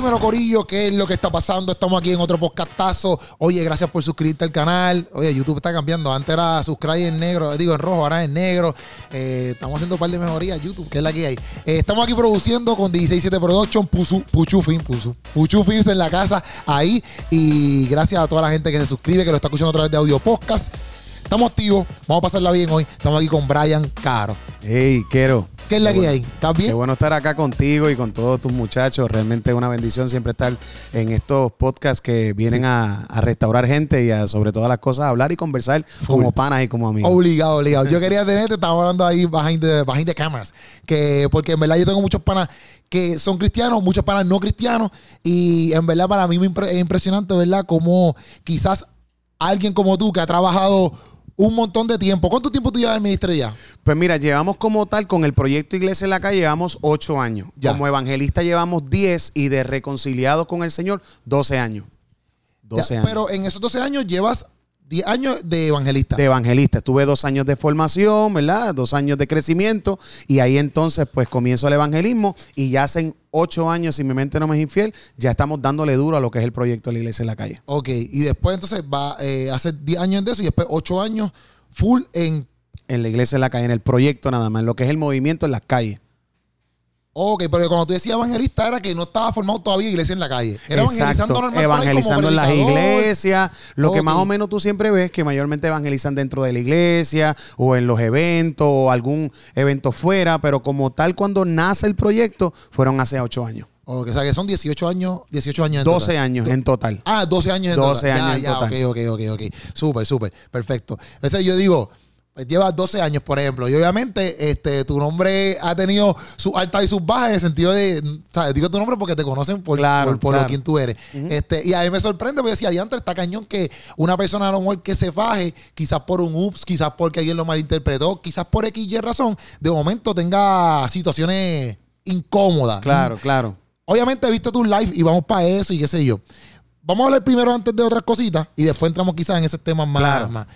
Dímelo, Corillo, ¿qué es lo que está pasando? Estamos aquí en otro podcastazo. Oye, gracias por suscribirte al canal. Oye, YouTube está cambiando. Antes era subscribe en negro, digo en rojo, ahora en negro. Eh, estamos haciendo un par de mejorías YouTube, que es la que hay. Eh, estamos aquí produciendo con 167 Production, Puchu, Puchu Film, Puchu, Puchu Films en la casa, ahí. Y gracias a toda la gente que se suscribe, que lo está escuchando a través de audio podcast. Estamos activos, vamos a pasarla bien hoy. Estamos aquí con Brian Caro. Hey, quiero. ¿Qué es la Qué que bueno. hay? ¿Estás bien? Qué bueno estar acá contigo y con todos tus muchachos. Realmente es una bendición siempre estar en estos podcasts que vienen a, a restaurar gente y a, sobre todas las cosas, hablar y conversar como panas y como amigos. Obligado, obligado. Yo quería tenerte, estaba hablando ahí behind the, behind the cameras. Que, porque en verdad yo tengo muchos panas que son cristianos, muchos panas no cristianos. Y en verdad para mí es impresionante, ¿verdad? Como quizás alguien como tú que ha trabajado un montón de tiempo. ¿Cuánto tiempo tú llevas en el ministerio ya? Pues mira, llevamos como tal con el proyecto Iglesia en la Calle, llevamos ocho años. Ya. Como evangelista llevamos 10 y de reconciliados con el Señor, 12 años. 12 Ya, años. Pero en esos 12 años llevas 10 años de evangelista. de evangelista. Tuve dos años de formación, ¿verdad? Dos años de crecimiento y ahí entonces pues comienzo el evangelismo y ya hacen ocho años, si mi mente no me es infiel, ya estamos dándole duro a lo que es el proyecto de la iglesia en la calle. Ok, y después entonces va a hacer 10 años de eso y después 8 años full en... En la iglesia en la calle, en el proyecto nada más, en lo que es el movimiento en las calles. Ok, pero cuando tú decías evangelista era que no estaba formado todavía iglesia en la calle. Era evangelizando normal. evangelizando como en las iglesias, lo que más o menos tú siempre ves que mayormente evangelizan dentro de la iglesia o en los eventos o algún evento fuera, pero como tal cuando nace el proyecto fueron hace ocho años, Ok, o sea que son 18 años, 18 años en 12 total. años en total. Ah, 12 años en 12 total. años ya, en ya, total. Ok, ok, ok, ok. Súper, súper. Perfecto. Entonces yo digo, pues llevas 12 años, por ejemplo, y obviamente este, tu nombre ha tenido sus altas y sus bajas en el sentido de, ¿sabes? Digo tu nombre porque te conocen por, Claro, por, por claro. lo quien tú eres. este, y a mí me sorprende porque decía, diantre, está cañón que una persona a lo mejor que se faje, quizás por un ups, quizás porque alguien lo malinterpretó, quizás por X y razón, de momento tenga situaciones incómodas. Claro, claro. Obviamente he visto tu live y vamos para eso y qué sé yo. Vamos a hablar primero antes de otras cositas y después entramos quizás en ese tema más. Claro. más-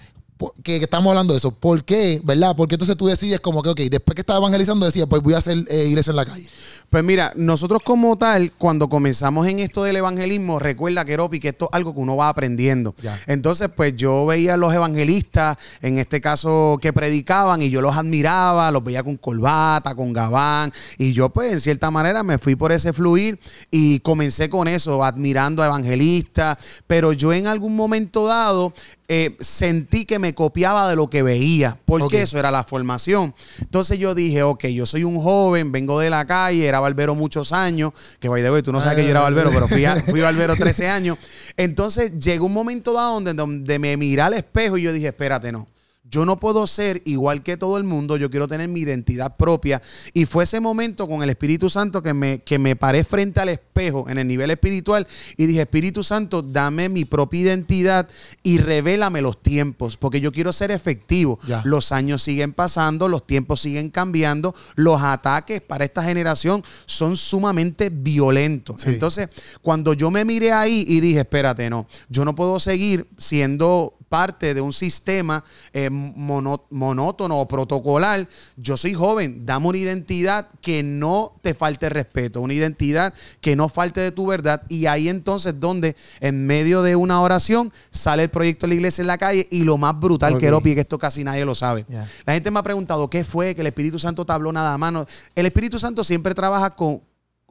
que, que estamos hablando de eso. ¿Por qué? ¿Verdad? Porque entonces tú decides como que, ok, después que estaba evangelizando decías, pues voy a hacer eh, iglesia en la calle. Pues mira, nosotros como tal, cuando comenzamos en esto del evangelismo, recuerda, Keropi, que esto es algo que uno va aprendiendo. Ya. Entonces, pues yo veía a los evangelistas, en este caso, que predicaban y yo los admiraba, los veía con corbata, con gabán, y yo pues en cierta manera me fui por ese fluir y comencé con eso, admirando a evangelistas, pero yo en algún momento dado eh, sentí que me copiaba de lo que veía, porque eso era la formación. Entonces yo dije, ok, yo soy un joven, vengo de la calle, era barbero muchos años, que by the way, tú no sabes que yo era barbero, pero fui, a- fui barbero 13 años. Entonces llegó un momento dado donde, donde me miré al espejo y yo dije, espérate, no. Yo no puedo ser igual que todo el mundo, yo quiero tener mi identidad propia. Y fue ese momento con el Espíritu Santo que me, que me paré frente al espejo en el nivel espiritual y dije, Espíritu Santo, dame mi propia identidad y revélame los tiempos, porque yo quiero ser efectivo. Ya. Los años siguen pasando, los tiempos siguen cambiando, los ataques para esta generación son sumamente violentos. Sí. Entonces, cuando yo me miré ahí y dije, espérate, no, yo no puedo seguir siendo parte de un sistema eh, mono- monótono o protocolar. Yo soy joven, dame una identidad que no te falte respeto, una identidad que no falte de tu verdad. Y ahí entonces donde en medio de una oración sale el proyecto de la iglesia en la calle y lo más brutal que lo que esto casi nadie lo sabe. La gente me ha preguntado qué fue que el Espíritu Santo te habló nada más. No, El Espíritu Santo siempre trabaja con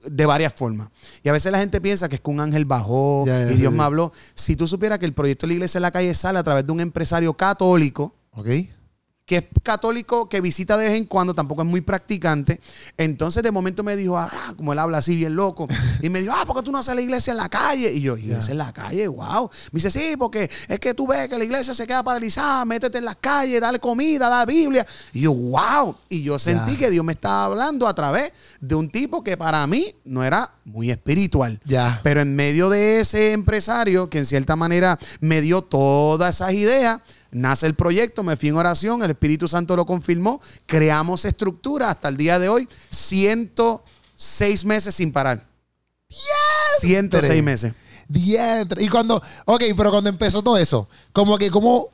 de varias formas. Y a veces la gente piensa que es que un ángel bajó y Dios me habló. Si tú supieras que el proyecto de la iglesia en la calle sale a través de un empresario católico, ¿Ok? Que es católico, que visita de vez en cuando, tampoco es muy practicante. Entonces de momento me dijo, ah, como él habla así bien loco, y me dijo, ah, ¿por qué tú no haces la iglesia en la calle? Y yo, ¿iglesia en la calle? Wow. Me dice, sí, porque es que tú ves que la iglesia se queda paralizada, métete en las calles, dale comida, dale Biblia. Y yo, wow. Y yo sentí que Dios me estaba hablando a través de un tipo que para mí no era muy espiritual. Ya. Pero en medio de ese empresario, que en cierta manera me dio todas esas ideas, nace el proyecto, me fui en oración, el Espíritu Santo lo confirmó, creamos estructura hasta el día de hoy, 106 meses sin parar. 106 meses. Diantre. Y cuando, ok, pero cuando empezó todo eso, como que, ¿cómo,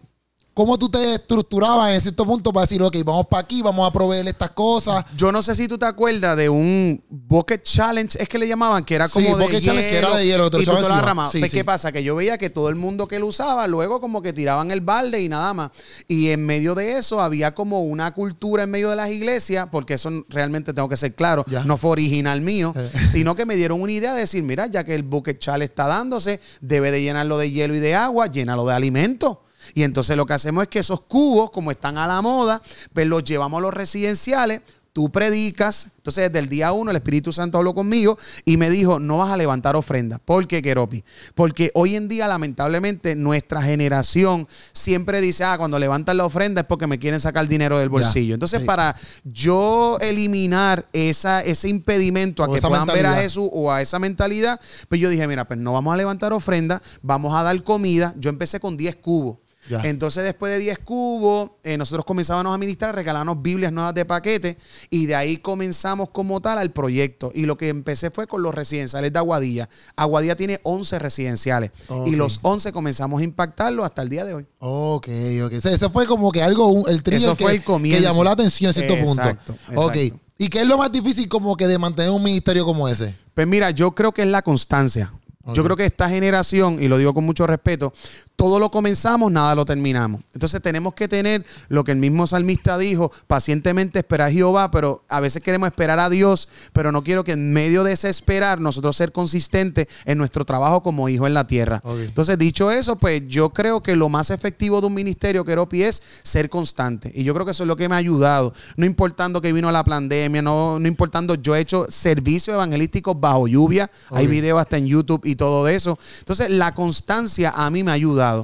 ¿cómo tú te estructurabas en cierto punto para decir, ok, vamos para aquí, vamos a proveer estas cosas? Yo no sé si tú te acuerdas de un Bucket Challenge, es que le llamaban, que era Sí, como de Bucket hielo, Challenge, que era de hielo, te y tú te arramabas. Sí, Pues, sí. ¿Qué pasa? Que yo veía que todo el mundo que lo usaba, luego como que tiraban el balde y nada más. Y en medio de eso había como una cultura en medio de las iglesias, porque eso realmente tengo que ser claro, Ya. no fue original mío, Eh. sino que me dieron una idea de decir, mira, ya que el Bucket Challenge está dándose, debe de llenarlo de hielo y de agua, llénalo de alimento. Y entonces lo que hacemos es que esos cubos, como están a la moda, pues los llevamos a los residenciales, tú predicas. Entonces, desde el día uno, el Espíritu Santo habló conmigo y me dijo: No vas a levantar ofrendas. ¿Por qué, Keropi? Porque hoy en día, lamentablemente, nuestra generación siempre dice: Ah, cuando levantan la ofrenda es porque me quieren sacar dinero del bolsillo. Entonces, sí. para yo eliminar esa, ese impedimento a O que puedan ver a. Jesús o a esa mentalidad, pues yo dije: Mira, pues no vamos a levantar ofrenda, vamos a dar comida. Yo empecé con 10 cubos. Ya. Entonces, después de 10 cubos, eh, nosotros comenzábamos a ministrar, regalarnos Biblias nuevas de paquete y de ahí comenzamos como tal al proyecto. Y lo que empecé fue con los residenciales de Aguadilla. Aguadilla tiene 11 residenciales y los 11 comenzamos a impactarlos hasta el día de hoy. Ok, ok. O sea, ese fue como que algo, el Eso que, el llamó la atención en cierto Exacto, punto. Ok. exacto. ¿Y qué es lo más difícil como que de mantener un ministerio como ese? Pues mira, yo creo que es la constancia. Yo creo que esta generación, y lo digo con mucho respeto, todo lo comenzamos, nada lo terminamos. Entonces tenemos que tener lo que el mismo salmista dijo, pacientemente esperar a Jehová, pero a veces queremos esperar a Dios, pero no quiero que en medio de ese esperar nosotros ser consistentes en nuestro trabajo como hijo en la tierra. Entonces, dicho eso, pues yo creo que lo más efectivo de un ministerio, Keropi, es ser constante. Y yo creo que eso es lo que me ha ayudado. No importando que vino la pandemia, no, no importando, yo he hecho servicios evangelísticos bajo lluvia. Hay videos hasta en YouTube y todo de eso. Entonces, la constancia a mí me ha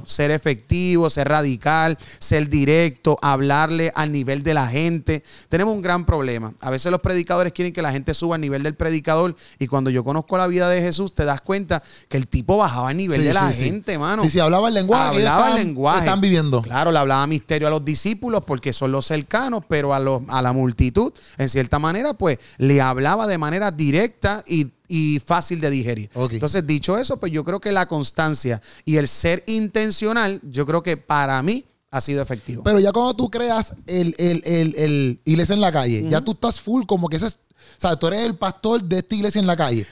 Ser efectivo, ser radical, ser directo, hablarle al nivel de la gente. Tenemos un gran problema. A veces los predicadores quieren que la gente suba al nivel del predicador y cuando yo conozco la vida de Jesús, te das cuenta que el tipo bajaba al nivel Sí, de la sí, sí. gente, mano. Sí, sí, hablaba el lenguaje. que Hablaba el estaban- lenguaje. Están viviendo. Claro, le hablaba misterio a los discípulos porque son los cercanos, pero a, los, a la multitud, en cierta manera, pues le hablaba de manera directa y, y fácil de digerir. Entonces, dicho eso, pues yo creo que la constancia y el ser intencional, yo creo que para mí ha sido efectivo. Pero ya cuando tú creas el, el, el, el iglesia en la calle, ya tú estás full como que ese es, o sea, tú eres el pastor de esta iglesia en la calle.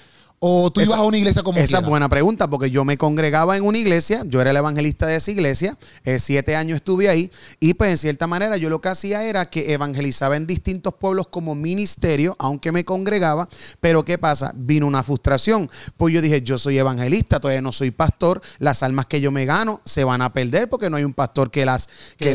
O tú Esa- ibas a una iglesia como Esa es buena pregunta, porque yo me congregaba en una iglesia, yo era el evangelista de esa iglesia, eh, siete años estuve ahí, y pues en cierta manera yo lo que hacía era que evangelizaba en distintos pueblos como ministerio, aunque me congregaba, pero ¿qué pasa? Vino una frustración, pues yo dije, yo soy evangelista, todavía no soy pastor, las almas que yo me gano se van a perder porque no hay un pastor que las, que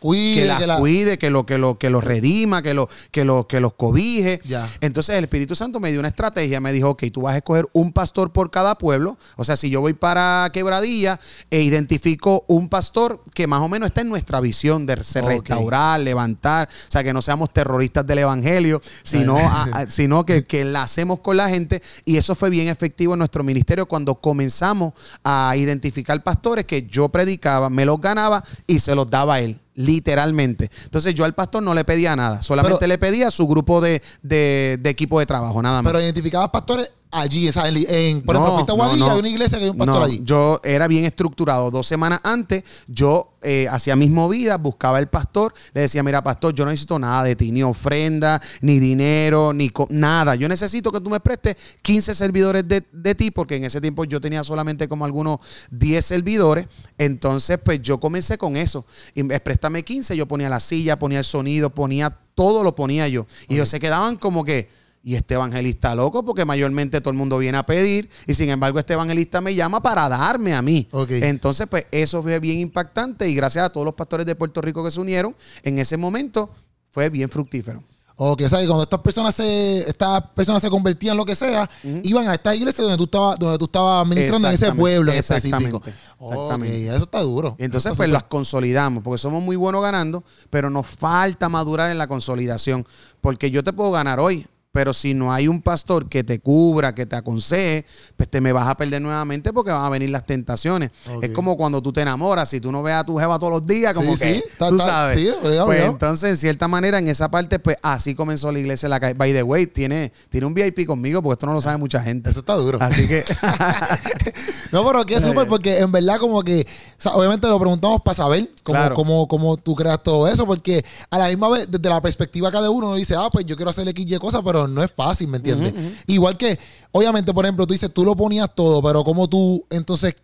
cuide, que las que la- cuide, que lo, que lo, que los redima, que lo, que lo, que los cobije. Ya. Entonces el Espíritu Santo me dio una estrategia, me dijo, ok, tú vas a escoger un pastor por cada pueblo. O sea, si yo voy para Quebradilla e identifico un pastor que más o menos está en nuestra visión de se Ok. restaurar, levantar, o sea, que no seamos terroristas del Evangelio, sino, a- a- sino que, que enlacemos con la gente. Y eso fue bien efectivo en nuestro ministerio cuando comenzamos a identificar pastores que yo predicaba, me los ganaba y se los daba a él. Literalmente. Entonces yo al pastor no le pedía nada, solamente Pero- le pedía su grupo de, de- de equipo de trabajo, nada más. Pero identificabas pastores allí, en, en- por ejemplo, no, Guadilla, hay una iglesia que hay un pastor allí. Yo era bien estructurado. Dos semanas antes, yo eh, hacía mis movidas, buscaba el pastor, le decía, mira, pastor, yo no necesito nada de ti, ni ofrenda, ni dinero, ni nada. Yo necesito que tú me prestes 15 servidores de, de ti, porque en ese tiempo yo tenía solamente como algunos 10 servidores. Entonces, pues yo comencé con eso. Y me- préstame 15, yo ponía la silla, ponía el sonido, ponía todo, lo ponía yo. Y ellos se quedaban como que... Y este evangelista loco, porque mayormente todo el mundo viene a pedir, y sin embargo este evangelista me llama para darme a mí. Ok. Entonces, pues eso fue bien impactante y gracias a todos los pastores de Puerto Rico que se unieron, en ese momento fue bien fructífero. O que, ¿sabes? Cuando estas personas se, estas personas se convertían en lo que sea, iban a esta iglesia donde tú estabas, donde tú estabas ministrando en ese pueblo en específico. exactamente, Ok, exactamente. eso está duro. Y entonces, está pues las consolidamos, porque somos muy buenos ganando, pero nos falta madurar en la consolidación. Porque yo te puedo ganar hoy, pero si no hay un pastor que te cubra, que te aconseje, pues te me vas a perder nuevamente porque van a venir las tentaciones. Es como cuando tú te enamoras, si tú no ves a tu jeva todos los días, como Sí, que sí, está- tú está- sabes. sí, obligado, pues obligado. entonces, en cierta manera, en esa parte, pues así comenzó la iglesia en la calle. By the way, tiene, tiene un VIP conmigo, porque esto no lo sabe mucha gente. Eso está duro. Así que No, pero que es súper porque en verdad como que, o sea, obviamente lo preguntamos para saber, cómo, Claro. cómo, cómo tú creas todo eso, porque a la misma vez, desde la perspectiva de uno, uno dice, ah, pues yo quiero hacer X y cosas, pero no es fácil, ¿me entiendes? Igual que, obviamente, por ejemplo, tú dices, tú lo ponías todo, pero cómo tú entonces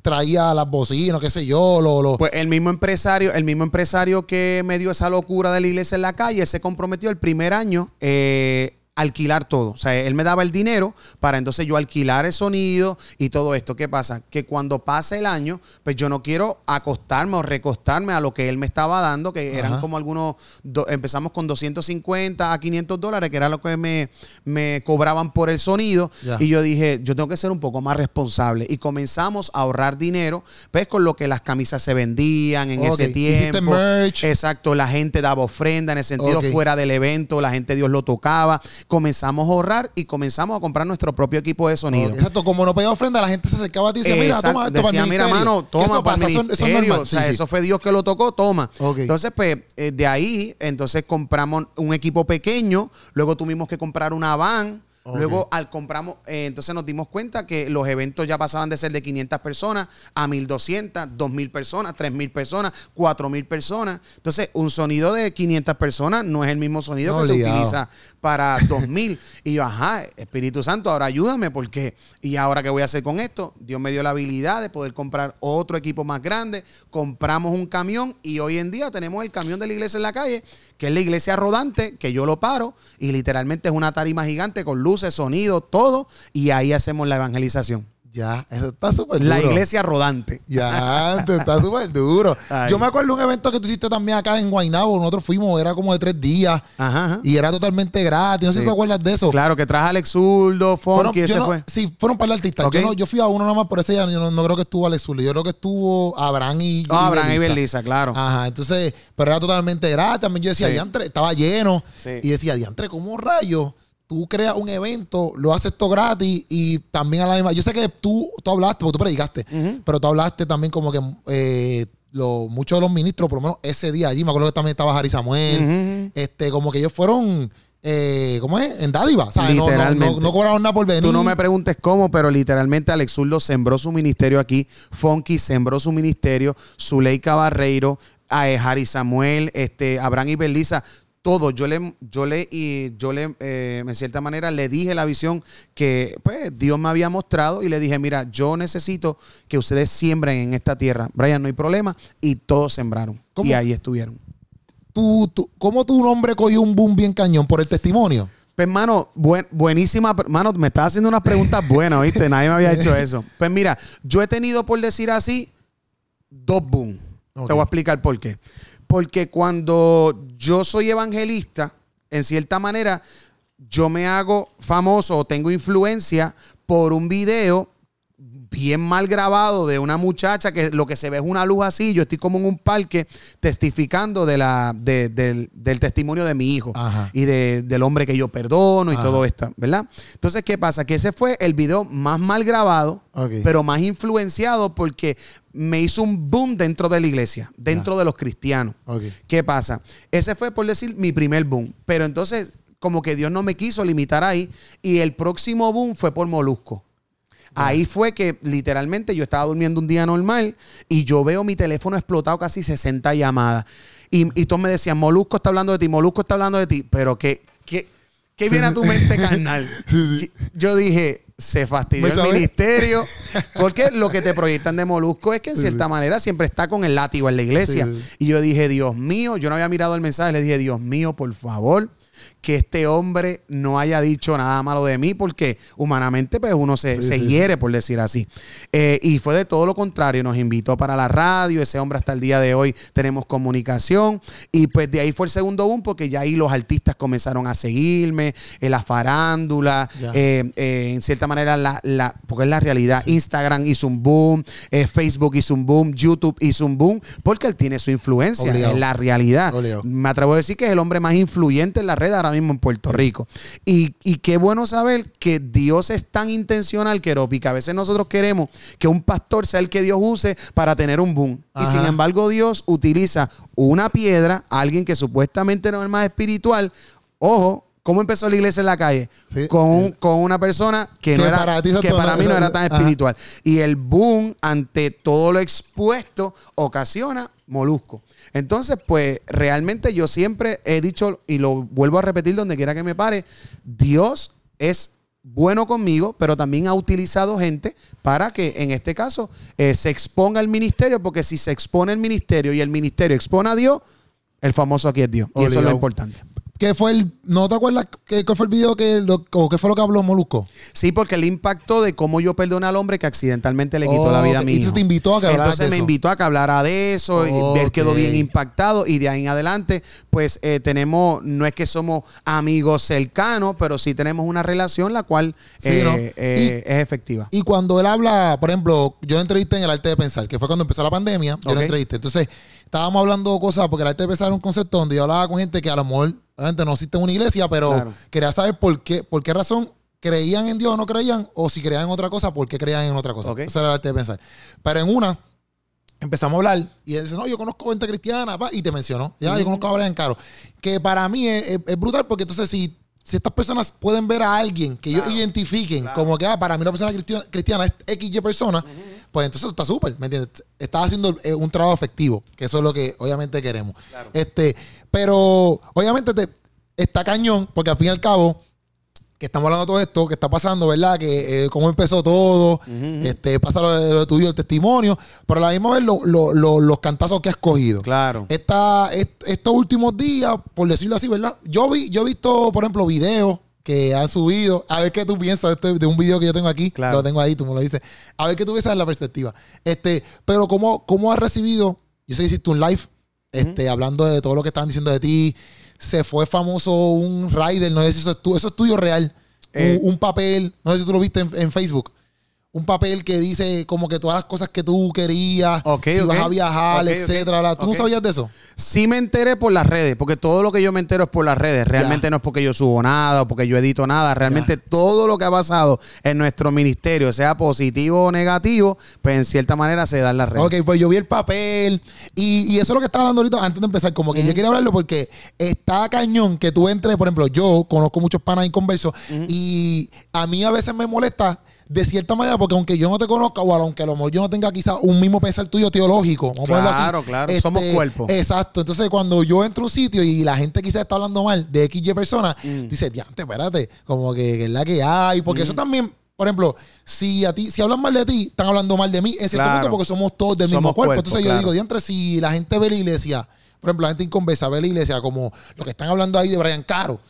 traías las bocinas, qué sé yo, lo, lo- Pues el mismo empresario, el mismo empresario que me dio esa locura de la iglesia en la calle, se comprometió el primer año eh, alquilar todo. O sea, él me daba el dinero para entonces yo alquilar el sonido y todo esto. ¿Qué pasa? Que cuando pase el año, pues yo no quiero acostarme o recostarme a lo que él me estaba dando, que eran Ajá. como algunos, do- empezamos con 250 a 500 dólares, que era lo que me, me cobraban por el sonido. Ya. Y yo dije, yo tengo que ser un poco más responsable. Y comenzamos a ahorrar dinero, pues con lo que las camisas se vendían en ese tiempo. merch. Exacto, la gente daba ofrenda en el sentido fuera del evento, la gente Dios lo tocaba. Comenzamos a ahorrar y comenzamos a comprar nuestro propio equipo de sonido. Exacto, como no pedía ofrenda, la gente se acercaba a ti y decía, mira, Exacto. toma esto para Decía, el mira, ministerio". mano, toma eso para el pasa, eso- eso es ministerio. normal. o sea, Sí, sí. eso fue Dios que lo tocó, toma. Entonces, pues, eh, de ahí, entonces compramos un equipo pequeño, luego tuvimos que comprar una van. Luego al compramos, eh, entonces nos dimos cuenta que los eventos ya pasaban de ser de 500 personas a 1200, 2000 personas, 3000 personas, 4000 personas. Entonces, un sonido de 500 personas no es el mismo sonido No, que obligado. se utiliza para 2000. y yo, ajá, Espíritu Santo, ahora ayúdame porque, ¿y ahora qué voy a hacer con esto? Dios me dio la habilidad de poder comprar otro equipo más grande, compramos un camión y hoy en día tenemos el camión de la iglesia en la calle, que es la iglesia rodante, que yo lo paro y literalmente es una tarima gigante con luces, sonido, todo, y ahí hacemos la evangelización. Ya, eso está súper La duro. iglesia rodante. Ya, está súper duro. Ay. Yo me acuerdo de un evento que tú hiciste también acá en Guaynabo. Nosotros fuimos, era como de tres días Ajá, ajá. y era totalmente gratis. No sé Sí. si te acuerdas de eso. Claro, que traje Alex Zurdo, Funky, ese no- fue. Sí, fueron para el artista. Ok. Yo, no- yo fui a uno nada más por ese año. Yo no, no creo que estuvo Alex Zurdo. Yo creo que estuvo Abraham y. Ah, Abraham y Belisa. Belisa, claro. Ajá, entonces, pero era totalmente gratis. También yo decía, Sí. diantre, estaba lleno. Sí. Y decía, diantre, ¿cómo rayos? Tú creas un evento, lo haces todo gratis y también a la misma. Yo sé que tú, tú hablaste, porque tú predicaste, pero tú hablaste también como que eh, lo- muchos de los ministros, por lo menos ese día allí, me acuerdo que también estaba Harry Samuel, este, como que ellos fueron, eh, ¿cómo es? En dádiva. ¿sabes? No, no, no, Literalmente. no cobraron nada por venir. Tú no me preguntes cómo, pero literalmente Alex Zurdo sembró su ministerio aquí. Funky sembró su ministerio. Zuleika Barreiro, a eh, Harry Samuel, este, Abraham y Belisa. Todo, yo le, yo le, y yo le, eh, en cierta manera, le dije la visión que pues, Dios me había mostrado y le dije, mira, yo necesito que ustedes siembren en esta tierra. Brian, no hay problema. Y todos sembraron. ¿Cómo? Y ahí estuvieron. Tú, tú- ¿Cómo tu nombre cogió un boom bien cañón? ¿Por el testimonio? Pues, hermano, buen- buenísima. Mano, me estás haciendo unas preguntas buenas, ¿viste? Nadie me había hecho eso. Pues mira, yo he tenido, por decir así, dos boom. Ok. Te voy a explicar por qué. Porque cuando yo soy evangelista, en cierta manera, yo me hago famoso o tengo influencia por un video bien mal grabado de una muchacha que lo que se ve es una luz así. Yo estoy como en un parque testificando de la, de- del, del testimonio de mi hijo Ajá. y de- del hombre que yo perdono y Ajá. todo esto, ¿verdad? Entonces, ¿qué pasa? Que ese fue el video más mal grabado, pero más influenciado porque me hizo un boom dentro de la iglesia, dentro de los cristianos. ¿Qué pasa? Ese fue, por decir, mi primer boom. Pero entonces, como que Dios no me quiso limitar ahí. Y el próximo boom fue por Molusco. Ahí fue que literalmente yo estaba durmiendo un día normal y yo veo mi teléfono explotado casi 60 llamadas. Y, y todos me decían, Molusco está hablando de ti, Molusco está hablando de ti. Pero ¿qué, qué, qué viene a tu mente carnal? Sí, sí. Yo dije, se fastidió ¿Me el ministerio. Porque lo que te proyectan de Molusco es que en Sí, cierta sí. manera siempre está con el látigo en la iglesia. Sí. Y yo dije, Dios mío, yo no había mirado el mensaje, le dije, Dios mío, por favor, que este hombre no haya dicho nada malo de mí, porque humanamente pues uno se, Sí, se sí, hiere, por decir así. Eh, y fue de todo lo contrario, nos invitó para la radio, ese hombre hasta el día de hoy tenemos comunicación, y pues de ahí fue el segundo boom, porque ya ahí los artistas comenzaron a seguirme, en la farándula, eh, eh, en cierta manera, la, la- porque es la realidad, Instagram hizo un boom, eh, Facebook hizo un boom, YouTube hizo un boom, porque él tiene su influencia, Obligado. es la realidad. Obligado. Me atrevo a decir que es el hombre más influyente en la red ahora mismo en Puerto Rico. Y, y qué bueno saber que Dios es tan intencional, Keropi, que a veces nosotros queremos que un pastor sea el que Dios use para tener un boom. Y sin embargo, Dios utiliza una piedra, alguien que supuestamente no es más espiritual. Ojo, ¿Cómo empezó la iglesia en la calle? Sí. Con, un- con una persona que, no era, para que para mí no no- era tan ajá. espiritual. Y el boom ante todo lo expuesto ocasiona molusco. Entonces, pues realmente yo siempre he dicho y lo vuelvo a repetir donde quiera que me pare, Dios es bueno conmigo, pero también ha utilizado gente para que en este caso eh, se exponga el ministerio, porque si se expone el ministerio y el ministerio expone a Dios, el famoso aquí es Dios. Y eso es lo importante. ¿Qué fue el. ¿No te acuerdas qué, cuál fue el video que. lo- o qué fue lo que habló Molusco? Sí, porque el impacto de cómo yo perdoné al hombre que accidentalmente le quitó la vida a mi hijo. entonces te invitó a que Entonces de me eso. invitó a que hablara de eso. Y Ok. él quedó bien impactado. Y de ahí en adelante, pues eh, tenemos, no es que somos amigos cercanos, pero sí tenemos una relación la cual Sí, eh, ¿no? eh, es efectiva. Y cuando él habla, por ejemplo, yo lo entrevisté en el arte de pensar, que fue cuando empezó la pandemia, yo Ok. lo entrevisté. Entonces, estábamos hablando cosas, porque el arte de pensar era un concepto donde yo hablaba con gente que a lo mejor, obviamente no existe una iglesia, pero Claro. quería saber por qué, por qué razón creían en Dios o no creían, o si creían en otra cosa, por qué creían en otra cosa. Ok. Eso era el arte de pensar. Pero en una, empezamos a hablar y él dice, no, yo conozco gente cristiana, pa, y te mencionó, ya, yo conozco a Brian Caro, que para mí es, es- es brutal porque entonces si, si estas personas pueden ver a alguien que ellos Claro, identifiquen claro. como que ah, para mí una persona cristiana, cristiana es XY persona, pues entonces está súper, ¿me entiendes? Estás haciendo eh, un trabajo efectivo, que eso es lo que obviamente queremos. Claro. Este, pero obviamente te, está cañón, porque al fin y al cabo, que estamos hablando de todo esto, que está pasando, ¿verdad? Que eh, cómo empezó todo, este, pasa lo, de- lo tuyo, el testimonio, pero a la misma vez lo- lo- lo- los cantazos que has cogido. Claro. Esta, est- estos últimos días, por decirlo así, ¿verdad? Yo vi, yo he visto, por ejemplo, videos que han subido. A ver qué tú piensas de, este- de un video que yo tengo aquí. Claro. Lo tengo ahí, tú me lo dices. A ver qué tú piensas en la perspectiva. Este, pero cómo, cómo has recibido, yo sé que hiciste un live, este, hablando de todo lo que estaban diciendo de ti. Se fue famoso un rider, no sé si eso es, tu- eso es tuyo real. Eh. un, un papel, no sé si tú lo viste en, en Facebook. Un papel que dice como que todas las cosas que tú querías, si vas a viajar, etcétera. ¿Tú no sabías de eso? Sí me enteré por las redes, porque todo lo que yo me entero es por las redes. Realmente no es porque yo subo nada o porque yo edito nada. Realmente todo lo que ha pasado en nuestro ministerio, sea positivo o negativo, pues en cierta manera se da en las redes. Ok, pues yo vi el papel y, y eso es lo que estaba hablando ahorita antes de empezar. Como que yo quería hablarlo porque está cañón que tú entres, por ejemplo, yo conozco muchos panas inconversos y a mí a veces me molesta de cierta manera porque aunque yo no te conozca o aunque a lo mejor yo no tenga quizás un mismo pensar tuyo teológico, vamos a ponerlo así. Claro, claro, somos cuerpo. Exacto. Entonces cuando yo entro a un sitio y la gente quizás está hablando mal de XY persona, dice, diante, espérate, como que, que es la que hay. Porque eso también... Por ejemplo, si a ti, si hablan mal de ti, están hablando mal de mí en cierto Claro. punto porque somos todos del Somos mismo cuerpo. cuerpo, Entonces yo claro. digo, diantre, si la gente ve la iglesia, por ejemplo, la gente inconversa ve la iglesia como lo que están hablando ahí de Brian Caro,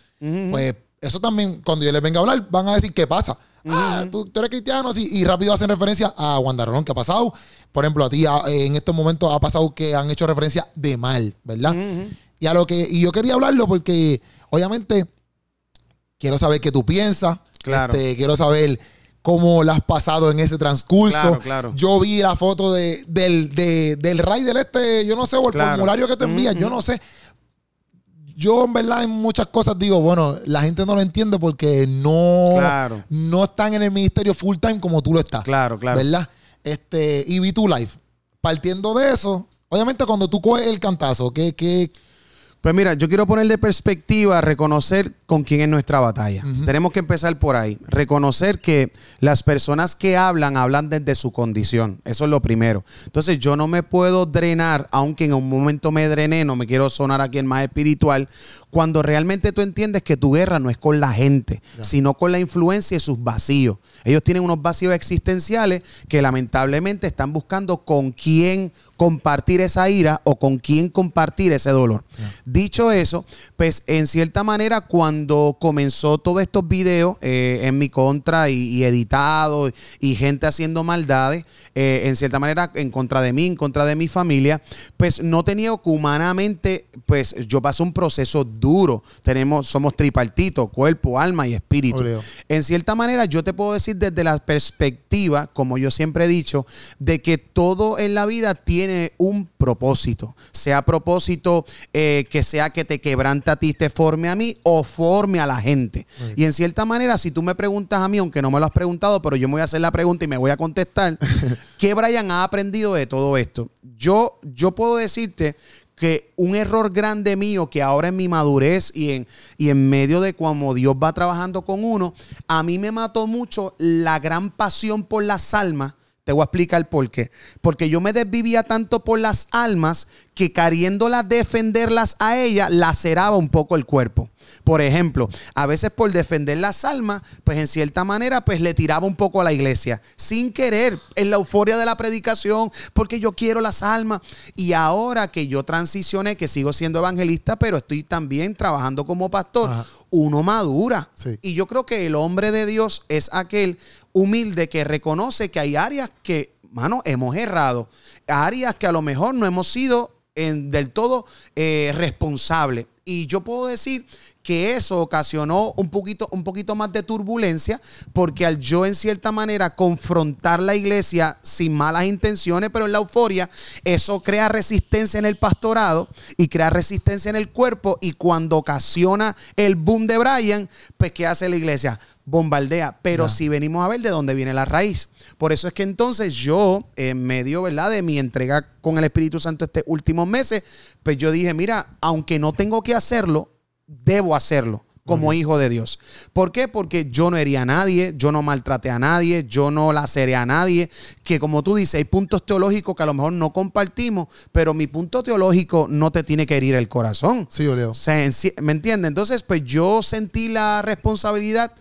pues eso también, cuando yo les venga a hablar, van a decir, ¿qué pasa? Ah, ¿tú, tú eres cristiano, sí, y rápido hacen referencia a Wanda Rolón, que ha pasado. Por ejemplo, a ti a- en estos momentos ha pasado que han hecho referencia de mal, ¿verdad? Y a lo que, y yo quería hablarlo porque, obviamente, quiero saber qué tú piensas. Claro. Este, quiero saber cómo la has pasado en ese transcurso. Claro, claro. Yo vi la foto de, del, de- del rider este, yo no sé, o el Claro. formulario que te envían, yo no sé. Yo, en verdad, en muchas cosas digo, bueno, la gente no lo entiende porque no, Claro. no están en el ministerio full time como tú lo estás. Claro, claro. ¿Verdad? Este, y vi tu live. Partiendo de eso, obviamente cuando tú coges el cantazo, ¿qué, qué, Pues mira, yo quiero poner de perspectiva, reconocer con quién es nuestra batalla. Tenemos que empezar por ahí. Reconocer que las personas que hablan, hablan desde su condición. Eso es lo primero. Entonces yo no me puedo drenar, aunque en un momento me drené, no me quiero sonar aquí en más espiritual, cuando realmente tú entiendes que tu guerra no es con la gente, sino con la influencia y sus vacíos. Ellos tienen unos vacíos existenciales que lamentablemente están buscando con quién compartir esa ira o con quién compartir ese dolor. Dicho eso, pues en cierta manera cuando comenzó todos estos videos eh, en mi contra y, y editados y gente haciendo maldades, eh, en cierta manera en contra de mí, en contra de mi familia, pues no tenía que humanamente, pues yo pasé un proceso duro. Tenemos, somos tripartitos, cuerpo, alma y espíritu. Oleo. En cierta manera, yo te puedo decir desde la perspectiva, como yo siempre he dicho, de que todo en la vida tiene un propósito. Sea propósito eh, que sea que te quebrante a ti, te forme a mí o forme a la gente. Y en cierta manera, si tú me preguntas a mí, aunque no me lo has preguntado, pero yo me voy a hacer la pregunta y me voy a contestar, ¿qué Brian ha aprendido de todo esto? Yo, yo puedo decirte que un error grande mío que ahora en mi madurez y en, y en medio de cómo Dios va trabajando con uno, a mí me mató mucho la gran pasión por las almas te voy a explicar por qué. Porque yo me desvivía tanto por las almas que queriéndolas defenderlas a ella, laceraba un poco el cuerpo. Por ejemplo, a veces por defender las almas, pues en cierta manera, pues le tiraba un poco a la iglesia, sin querer, en la euforia de la predicación, porque yo quiero las almas. Y ahora que yo transicioné, que sigo siendo evangelista, pero estoy también trabajando como pastor, uno madura. Y yo creo que el hombre de Dios es aquel humilde que reconoce que hay áreas que, mano, hemos errado, áreas que a lo mejor no hemos sido del todo eh, responsables. Y yo puedo decir que eso ocasionó un poquito, un poquito más de turbulencia, porque al yo en cierta manera confrontar la iglesia sin malas intenciones, pero en la euforia, eso crea resistencia en el pastorado y crea resistencia en el cuerpo, y cuando ocasiona el boom de Brian, pues ¿qué hace la iglesia? Bombardea, pero si venimos a ver de dónde viene la raíz. Por eso es que entonces yo, en medio, ¿verdad?, de mi entrega con el Espíritu Santo estos últimos meses, pues yo dije, mira, aunque no tengo que hacerlo, debo hacerlo como hijo de Dios. ¿Por qué? Porque yo no hería a nadie, yo no maltraté a nadie, yo no laceré a nadie, que como tú dices, hay puntos teológicos que a lo mejor no compartimos, pero mi punto teológico no te tiene que herir el corazón. Sí, yo leo. ¿Me entiendes? Entonces, pues yo sentí la responsabilidad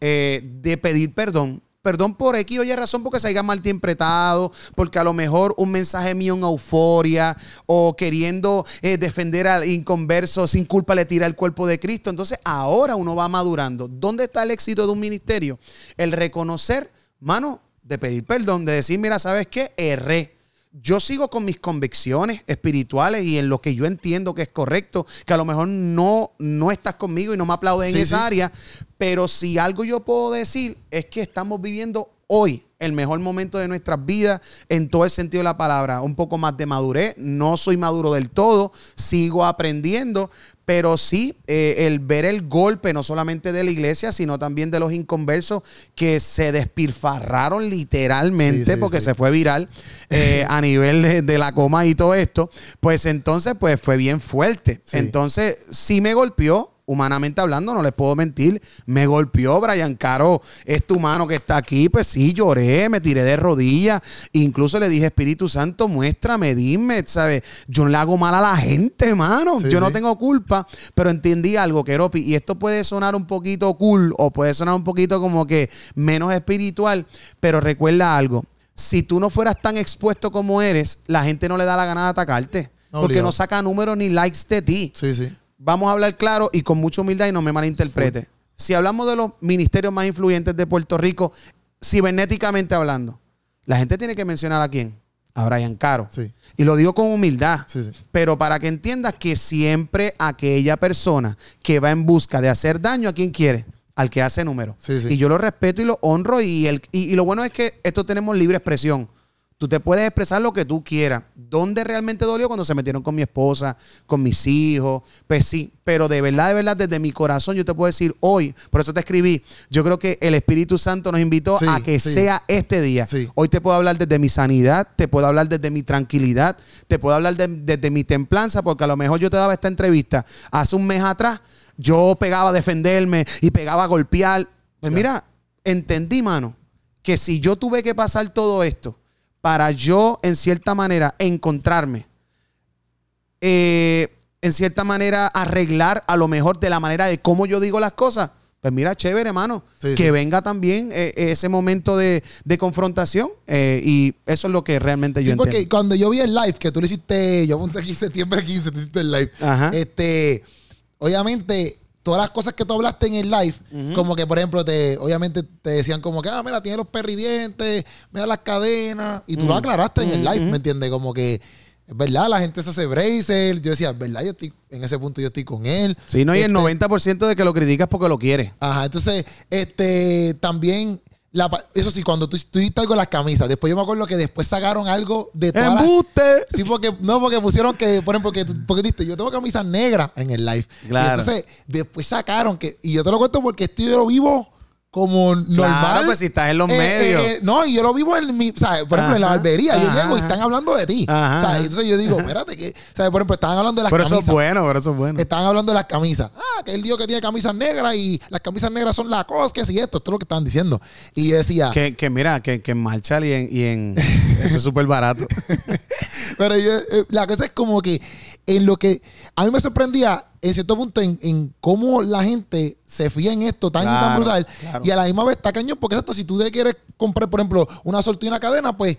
eh, de pedir perdón perdón por X o Y razón porque se haya malinterpretado, porque a lo mejor un mensaje mío en euforia o queriendo eh, defender al inconverso sin culpa le tira el cuerpo de Cristo. Entonces ahora uno va madurando. ¿Dónde está el éxito de un ministerio? El reconocer, mano, de pedir perdón, de decir, mira, ¿sabes qué? Erré yo sigo con mis convicciones espirituales y en lo que yo entiendo que es correcto, que a lo mejor no, no estás conmigo y no me aplaudes en esa área, pero si algo yo puedo decir es que estamos viviendo hoy el mejor momento de nuestras vidas en todo el sentido de la palabra. Un poco más de madurez. No soy maduro del todo, sigo aprendiendo, pero sí eh, el ver el golpe no solamente de la iglesia, sino también de los inconversos que se despilfarraron literalmente porque se fue viral eh, a nivel de, de, la coma y todo esto, pues entonces pues fue bien fuerte. Entonces sí me golpeó, humanamente hablando, no les puedo mentir, me golpeó Brian Caro, es tu mano que está aquí, pues sí, lloré, me tiré de rodillas, incluso le dije, Espíritu Santo, muéstrame, dime, ¿sabes? Yo no le hago mal a la gente, mano, yo no tengo culpa, pero entendí algo, Keropi, y esto puede sonar un poquito cool o puede sonar un poquito como que menos espiritual, pero recuerda algo, si tú no fueras tan expuesto como eres, la gente no le da la gana de atacarte. porque no saca números ni likes de ti. Sí, sí vamos a hablar claro y con mucha humildad y no me malinterprete. Si hablamos de los ministerios más influyentes de Puerto Rico, cibernéticamente hablando, la gente tiene que mencionar a quién. A Brian Caro. Y lo digo con humildad. pero para que entiendas que siempre aquella persona que va en busca de hacer daño a quien quiere, al que hace número. Y yo lo respeto y lo honro. Y, el, y lo bueno es que esto tenemos libre expresión. Tú te puedes expresar lo que tú quieras. ¿Dónde realmente dolió cuando se metieron con mi esposa, con mis hijos? Pues sí, pero de verdad, de verdad, desde mi corazón yo te puedo decir hoy, por eso te escribí, yo creo que el Espíritu Santo nos invitó a que sea este día. Hoy te puedo hablar desde mi sanidad, te puedo hablar desde mi tranquilidad, te puedo hablar desde mi templanza, porque a lo mejor yo te daba esta entrevista hace un mes atrás, yo pegaba a defenderme y pegaba a golpear. Pues mira, entendí, mano, que si yo tuve que pasar todo esto, para yo, en cierta manera, encontrarme. Eh, en cierta manera, arreglar a lo mejor de la manera de cómo yo digo las cosas. Pues mira, chévere, hermano. que venga también eh, ese momento de, confrontación. Eh, y eso es lo que realmente yo entiendo. porque cuando yo vi el live, que tú lo hiciste, yo apunté aquí septiembre 15, tú hiciste el live. Este, obviamente, todas las cosas que tú hablaste en el live, como que, por ejemplo, te, obviamente te decían como que, ah, mira, tiene los perridientes, mira las cadenas, y tú lo aclaraste en el live, ¿me entiendes? Como que, es verdad, la gente se hace bracer. Yo decía, verdad, yo estoy, en ese punto yo estoy con él. Sí, no, y el 90% este de que lo criticas porque lo quiere. Ajá, entonces, este, también eso sí, cuando tú estuviste con las camisas, después yo me acuerdo que después sacaron algo de todas ¡Embuste! Sí, porque, no, porque pusieron que, por ejemplo, que porque diste, yo tengo camisas negras en el live. Claro. entonces, después sacaron que, y yo te lo cuento porque esto yo lo vivo como normal. Claro, pues si estás en los Eh, medios. eh, no, y yo lo vivo en mi, ¿sabes? Por ejemplo, en la barbería, yo ajá, llego y están hablando de ti. Ajá. Entonces yo digo, espérate, que, ¿sabes? Por ejemplo, estaban hablando de las pero eso camisas. es bueno, pero eso es bueno. Estaban hablando de las camisas. Ah, que él dijo que tiene camisas negras y las camisas negras son la cosa, que si esto, esto es lo que estaban diciendo. Y yo decía, Que, que mira, que, que en Marshall y en, y en eso es súper barato. pero yo, eh, la cosa es como que en lo que a mí me sorprendía en cierto punto en, en cómo la gente se fía en esto tan y tan brutal. claro. y a la misma vez está cañón porque esto si tú te quieres comprar por ejemplo una sortilla y una cadena pues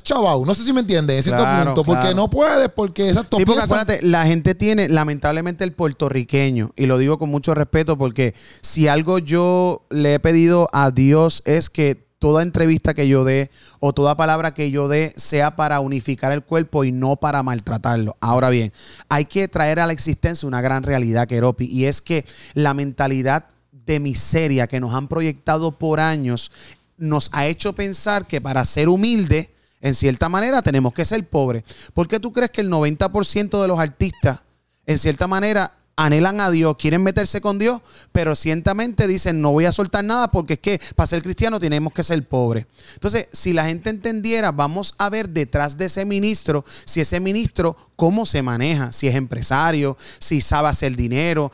chavao. No sé si me entiendes en cierto Claro, punto porque no puedes porque exacto Sí, porque acuérdate, la gente tiene, lamentablemente, el puertorriqueño, y lo digo con mucho respeto, porque si algo yo le he pedido a Dios es que toda entrevista que yo dé o toda palabra que yo dé sea para unificar el cuerpo y no para maltratarlo. Ahora bien, hay que traer a la existencia una gran realidad, Keropi, y es que la mentalidad de miseria que nos han proyectado por años nos ha hecho pensar que para ser humilde, en cierta manera, tenemos que ser pobres. ¿Por qué tú crees que el 90% de los artistas, en cierta manera, anhelan a Dios, quieren meterse con Dios, pero ciertamente dicen, no voy a soltar nada porque es que para ser cristiano tenemos que ser pobres? Entonces, si la gente entendiera, vamos a ver detrás de ese ministro, si ese ministro, cómo se maneja, si es empresario, si sabe hacer dinero,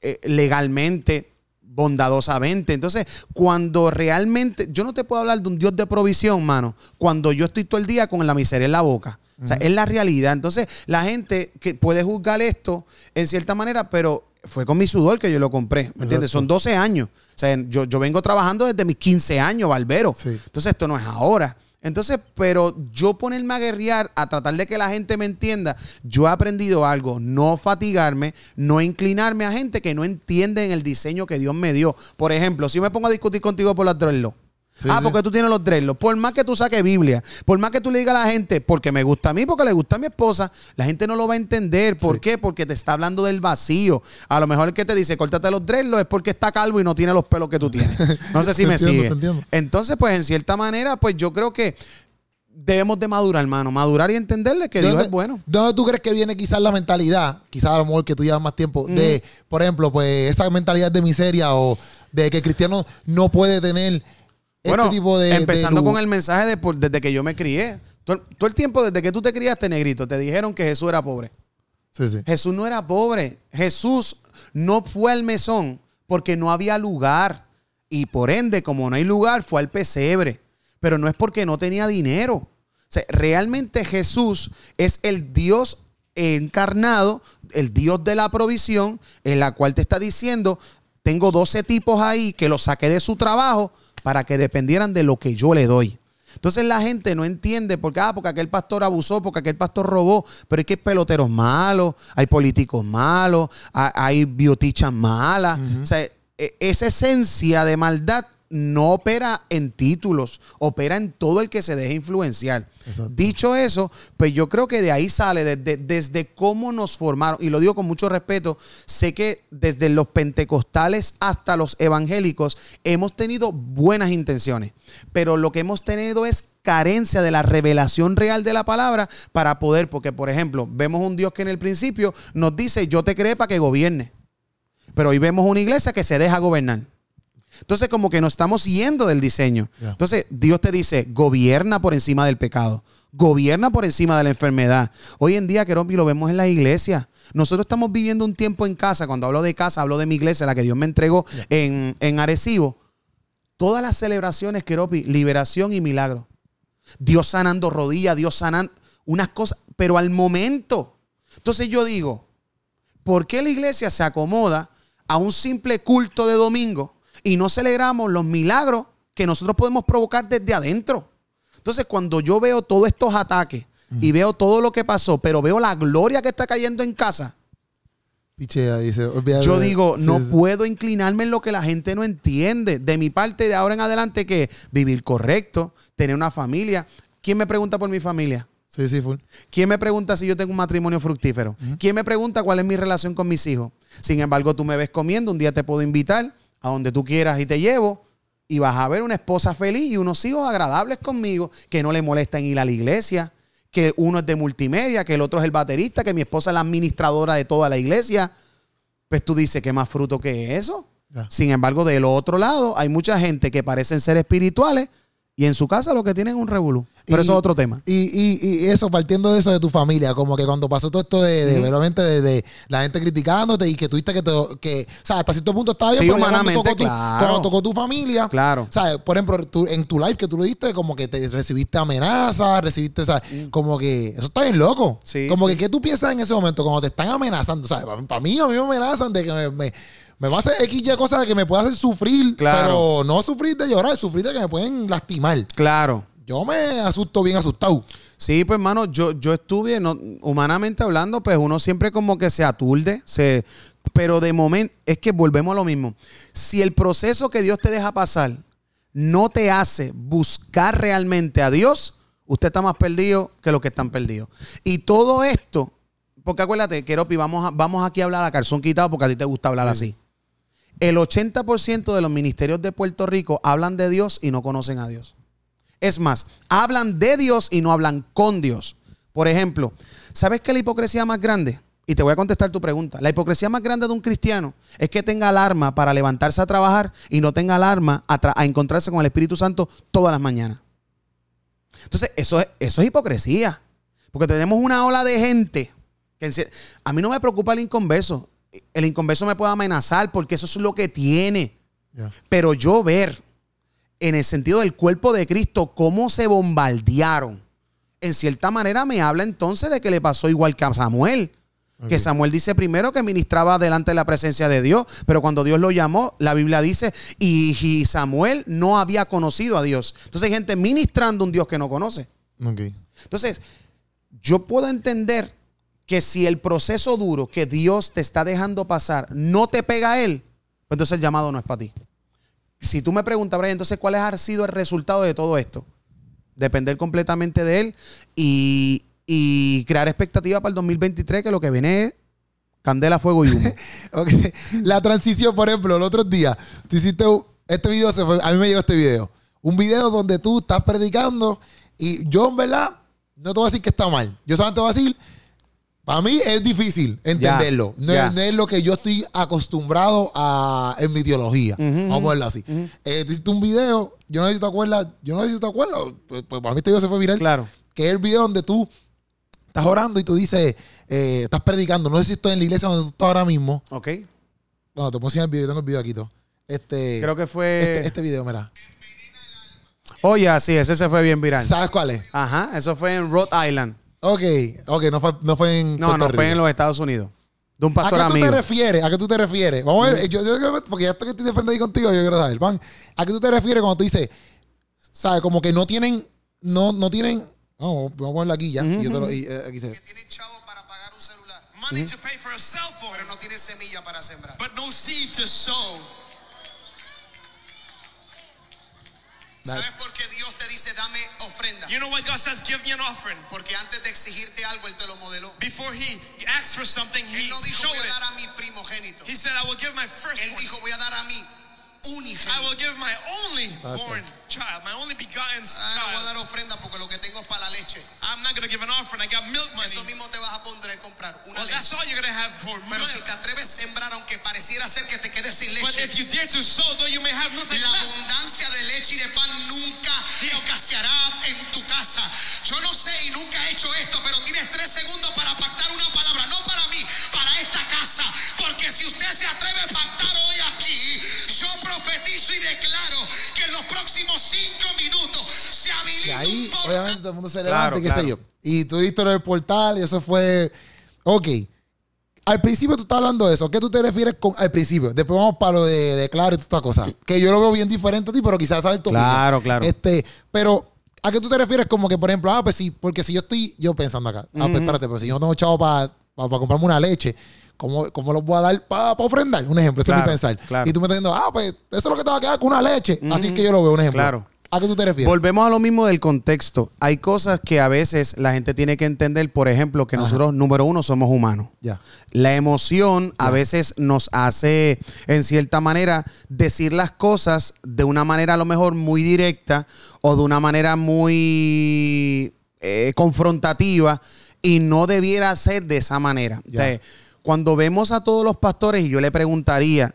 eh, legalmente bondadosamente. Entonces, cuando realmente, yo no te puedo hablar de un Dios de provisión, mano, cuando yo estoy todo el día con la miseria en la boca. O sea, es la realidad. Entonces, la gente que puede juzgar esto en cierta manera, pero fue con mi sudor que yo lo compré. ¿Me entiendes? Son 12 años. O sea, yo, yo vengo trabajando desde mis 15 años, barbero. Sí. Entonces, esto no es ahora. Entonces, pero yo ponerme a guerrear, a tratar de que la gente me entienda, yo he aprendido algo, no fatigarme, no inclinarme a gente que no entiende en el diseño que Dios me dio. Por ejemplo, si me pongo a discutir contigo por las dreadlocks, Sí, ah, sí. porque tú tienes los dreadlocks. Por más que tú saques Biblia, por más que tú le digas a la gente, porque me gusta a mí, porque le gusta a mi esposa, la gente no lo va a entender. ¿Por Sí. qué? Porque te está hablando del vacío. A lo mejor el que te dice, córtate los dreadlocks es porque está calvo y no tiene los pelos que tú tienes. No sé si me entiendo, sigue. Entonces, pues en cierta manera, pues yo creo que debemos de madurar, hermano. Madurar y entenderle que Dios ¿Dónde- es bueno. ¿Dónde tú crees que viene quizás la mentalidad, quizás a lo mejor que tú llevas más tiempo, de, por ejemplo, pues esa mentalidad de miseria o de que el cristiano no puede tener Bueno, este tipo de... empezando de con el mensaje de por- desde que yo me crié. Todo, todo el tiempo desde que tú te criaste, negrito, te dijeron que Jesús era pobre. Sí, sí. Jesús no era pobre. Jesús no fue al mesón porque no había lugar. Y por ende, como no hay lugar, fue al pesebre. Pero no es porque no tenía dinero. O sea, realmente Jesús es el Dios encarnado, el Dios de la provisión, en la cual te está diciendo, tengo 12 tipos ahí que los saqué de su trabajo para que dependieran de lo que yo le doy. Entonces la gente no entiende porque, ah, porque aquel pastor abusó, porque aquel pastor robó, pero es que hay peloteros malos, hay políticos malos, hay, biotichas malas. O sea, esa esencia de maldad no opera en títulos, opera en todo el que se deje influenciar. Exacto. Dicho eso, pues yo creo que de ahí sale, desde, desde cómo nos formaron, y lo digo con mucho respeto, sé que desde los pentecostales hasta los evangélicos hemos tenido buenas intenciones, pero lo que hemos tenido es carencia de la revelación real de la palabra para poder, porque por ejemplo, vemos un Dios que en el principio nos dice, yo te creé para que gobierne, pero hoy vemos una iglesia que se deja gobernar. Entonces, como que nos estamos yendo del diseño. Entonces, Dios te dice, gobierna por encima del pecado, gobierna por encima de la enfermedad. Hoy en día, Kerompi, lo vemos en la iglesia. Nosotros estamos viviendo un tiempo en casa. Cuando hablo de casa, hablo de mi iglesia, la que Dios me entregó en, en Arecibo. Todas las celebraciones, Keropi, liberación y milagro. Dios sanando rodillas, Dios sanando unas cosas, pero al momento. Entonces yo digo, ¿por qué la iglesia se acomoda a un simple culto de domingo y no celebramos los milagros que nosotros podemos provocar desde adentro? Entonces, cuando yo veo todos estos ataques y veo todo lo que pasó, pero veo la gloria que está cayendo en casa, Pichea, dice, yo digo, sí, no sí. puedo inclinarme en lo que la gente no entiende. De mi parte, de ahora en adelante, que vivir correcto, tener una familia. ¿Quién me pregunta por mi familia? Sí, sí, full. ¿Quién me pregunta si yo tengo un matrimonio fructífero? ¿Quién me pregunta cuál es mi relación con mis hijos? Sin embargo, tú me ves comiendo, un día te puedo invitar a donde tú quieras y te llevo y vas a ver una esposa feliz y unos hijos agradables conmigo que no le molestan ir a la iglesia, que uno es de multimedia, que el otro es el baterista, que mi esposa es la administradora de toda la iglesia. Pues tú dices, ¿qué más fruto que eso? Sin embargo, del otro lado, hay mucha gente que parecen ser espirituales y en su casa lo que tienen es un revolú. Pero Y- eso es otro tema. Y, y, y eso, partiendo de eso de tu familia, como que cuando pasó todo esto de, de verdaderamente de, de la gente criticándote y que tuviste que, te, que o sea, hasta cierto punto estaba bien, Sí, pero cuando tocó, tu, claro. cuando tocó tu familia, Claro. o sea, por ejemplo, tú- en tu live que tú lo diste, como que te recibiste amenazas, recibiste, o sea, como que eso está bien loco. Mm. Sí, como sí. que, ¿qué tú piensas en ese momento cuando te están amenazando? O sea, para, mí, a mí me amenazan de que me, me, me va a hacer X y cosas que me puede hacer sufrir, Claro. pero no sufrir de llorar, sufrir de que me pueden lastimar. Claro. Yo me asusto bien asustado. Sí, pues hermano, yo, yo estuve, no, humanamente hablando, pues uno siempre como que se aturde, se, pero de momento, es que volvemos a lo mismo. Si el proceso que Dios te deja pasar no te hace buscar realmente a Dios, usted está más perdido que los que están perdidos. Y todo esto, porque acuérdate, Keropi, vamos, a- vamos aquí a hablar a calzón quitado porque a ti te gusta hablar así. El 80% de los ministerios de Puerto Rico hablan de Dios y no conocen a Dios. Es más, hablan de Dios y no hablan con Dios. Por ejemplo, ¿sabes qué es la hipocresía más grande? Y te voy a contestar tu pregunta. La hipocresía más grande de un cristiano es que tenga alarma para levantarse a trabajar y no tenga alarma a, a encontrarse con el Espíritu Santo todas las mañanas. Entonces, eso es, eso es hipocresía. Porque tenemos una ola de gente que a mí no me preocupa el inconverso. El inconverso me puede amenazar porque eso es lo que tiene. Pero yo ver en el sentido del cuerpo de Cristo cómo se bombardearon, en cierta manera me habla entonces de que le pasó igual que a Samuel. Que. Samuel dice primero que ministraba delante de la presencia de Dios, pero cuando Dios lo llamó, la Biblia dice, y, y Samuel no había conocido a Dios. Entonces hay gente ministrando un Dios que no conoce. Entonces, yo puedo entender que si el proceso duro que Dios te está dejando pasar no te pega a Él, pues entonces el llamado no es para ti. Si tú me preguntas, Brian, entonces, ¿cuál ha sido el resultado de todo esto? Depender completamente de Él y, y crear expectativa para el 2023, que lo que viene es candela, fuego y humo. La transición, por ejemplo, el otro día, tú hiciste este video, se fue- a mí me llegó este video. Un video donde tú estás predicando y yo, en verdad, no te voy a decir que está mal. Yo solamente te voy a decir, para mí es difícil entenderlo. no. Es, no es lo que yo estoy acostumbrado a en mi teología. Ujú, Vamos a verlo así. Eh, hiciste un video, yo no sé si te acuerdas, yo no sé si te acuerdas, pues, pues para mí este video se fue viral. claro. Que es el video donde tú estás orando y tú dices, eh, estás predicando. No sé si estoy en la iglesia donde tú estás ahora mismo. Ok. Bueno, te enseñar el video, yo tengo el video aquí todo. Este, Creo que fue. este, este video, mira. Oye, sí, ese se fue bien viral. ¿Sabes cuál es? Ajá, eso fue en Rhode Island. Ok, ok, no fue, no fue en No, Puerto no, fue Rico. en los Estados Unidos. De un ¿A pastor qué tú amigo. te refieres? ¿A qué tú te refieres? Vamos a ver, yo, yo- porque ya estoy que estoy de frente ahí contigo, yo quiero saber. Van, ¿a qué tú te refieres cuando tú dices, sabes, como que no tienen, no, no tienen, no, vamos a ponerlo aquí ya. y yo te lo, y, eh, aquí se que tienen chavos para pagar un celular, money to pay for a cell phone, pero no tienen semilla para sembrar. but no seed to sow. ¿Sabes por qué Dios te dice dame ofrenda? You know what God says? Give me an offering. Porque antes de exigirte algo, Él te lo modeló. Before He asks for something, Él He no dijo showed voy a it. dar a mi primogénito. He said, I will give my Él firstborn. dijo voy a dar a mi I will give my only born child, my only begotten Ah, no voy a child. dar ofrenda porque lo que tengo es para la leche. I'm not going to give an offering. I got milk money. Eso mismo te vas a poner a comprar una Well, that's all you're going to have for Pero si milk. te atreves a sembrar, aunque pareciera ser que te quedes sin But leche, if you dare to sow, though you may have nothing La left. Nunca escaseará en tu casa. Yo no sé y nunca he hecho esto, pero tienes tres segundos para pactar una palabra, no para mí, para esta casa. Porque si usted se atreve a pactar hoy aquí, yo profetizo y declaro que en los próximos cinco minutos se Y habilita ahí, un portal. obviamente, todo el mundo se Claro, levanta y qué claro. sé yo. Y tú diste lo del portal y eso fue. Ok. Al principio tú estás hablando de eso. ¿Qué tú te refieres con al principio? Después vamos para lo de, de claro y toda esta cosa. Que yo lo veo bien diferente a ti, pero quizás sabes tu Claro, opinión. claro. Este, pero, ¿a qué tú te refieres? Como que, por ejemplo, ah, pues sí, porque si yo estoy, yo pensando acá, ah, pues espérate, pero si yo no tengo chavo para comprarme una leche, ¿cómo, cómo los voy a dar para ofrendar? Un ejemplo, esto es mi pensar. claro. Y tú me estás diciendo, ah, pues eso es lo que te va a quedar con una leche. Así que yo lo veo, un ejemplo. Claro. ¿A qué tú te refieres? Volvemos a lo mismo del contexto. Hay cosas que a veces la gente tiene que entender, por ejemplo, que Ajá. nosotros, número uno, somos humanos. ya. La emoción a veces nos hace, en cierta manera, decir las cosas de una manera a lo mejor muy directa o de una manera muy eh, confrontativa y no debiera ser de esa manera. Ya. O sea, cuando vemos a todos los pastores, y yo le preguntaría,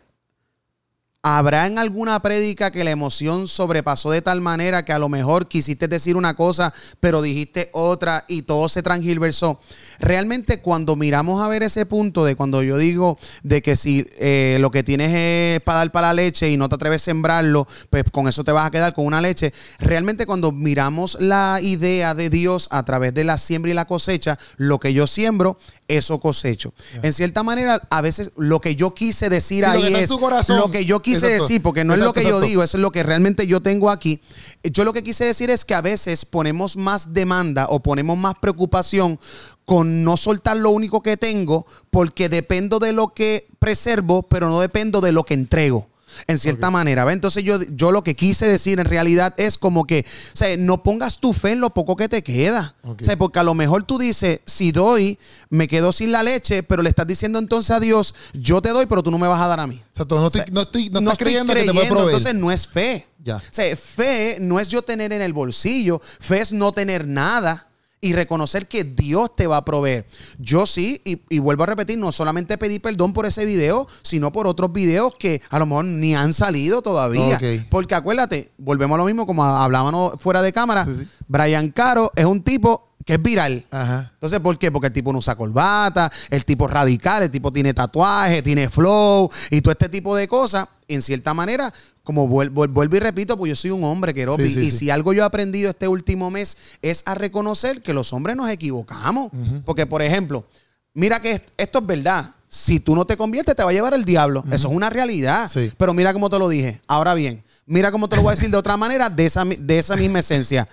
¿Habrá en alguna prédica que la emoción sobrepasó de tal manera que a lo mejor quisiste decir una cosa, pero dijiste otra y todo se transgiversó? Realmente cuando miramos a ver ese punto de cuando yo digo de que si eh, lo que tienes es para dar para la leche y no te atreves a sembrarlo, pues con eso te vas a quedar con una leche. Realmente cuando miramos la idea de Dios a través de la siembra y la cosecha, lo que yo siembro, eso cosecho. En cierta manera, a veces lo que yo quise decir Sí, lo que ahí es tu corazón. lo que yo quise Exacto. decir, porque no es lo Exacto, que yo digo, eso es lo que realmente yo tengo aquí. Yo lo que quise decir es que a veces ponemos más demanda o ponemos más preocupación con no soltar lo único que tengo, porque dependo de lo que preservo, pero no dependo de lo que entrego. En cierta manera, ¿ve? Entonces yo, yo lo que quise decir en realidad es como que, o sea, no pongas tu fe en lo poco que te queda. Ok. O sea, porque a lo mejor tú dices, si doy, me quedo sin la leche, pero le estás diciendo entonces a Dios, yo te doy, pero tú no me vas a dar a mí. No O sea, no estoy, no no estás estoy creyendo, que te puede creyendo, proveer. entonces no es fe. Ya. O sea, fe no es yo tener en el bolsillo, fe es no tener nada y reconocer que Dios te va a proveer. Yo sí, y, y vuelvo a repetir, no solamente pedí perdón por ese video, sino por otros videos que a lo mejor ni han salido todavía. Porque acuérdate, volvemos a lo mismo como hablábamos fuera de cámara, Sí, sí. Brian Caro es un tipo que es viral. Ajá. Entonces, ¿por qué? Porque el tipo no usa corbata, el tipo es radical, el tipo tiene tatuaje, tiene flow y todo este tipo de cosas. En cierta manera, como vuel- vuel- vuelvo, y repito, pues yo soy un hombre. Sí, sí, y sí. si algo yo he aprendido este último mes es a reconocer que los hombres nos equivocamos. Porque, por ejemplo, mira que est- esto es verdad. Si tú no te conviertes, te va a llevar el diablo. Eso es una realidad. Sí. Pero mira cómo te lo dije. Ahora bien, mira cómo te lo voy a decir de otra manera, de esa, de esa misma esencia.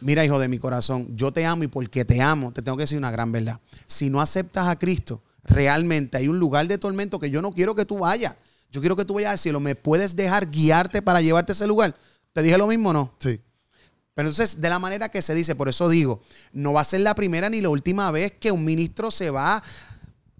Mira, hijo de mi corazón, yo te amo y porque te amo, te tengo que decir una gran verdad. Si no aceptas a Cristo, realmente hay un lugar de tormento que yo no quiero que tú vayas. Yo quiero que tú vayas al cielo. ¿Me puedes dejar guiarte para llevarte a ese lugar? ¿Te dije lo mismo o no? Sí. Pero entonces, de la manera que se dice, por eso digo, no va a ser la primera ni la última vez que un ministro se va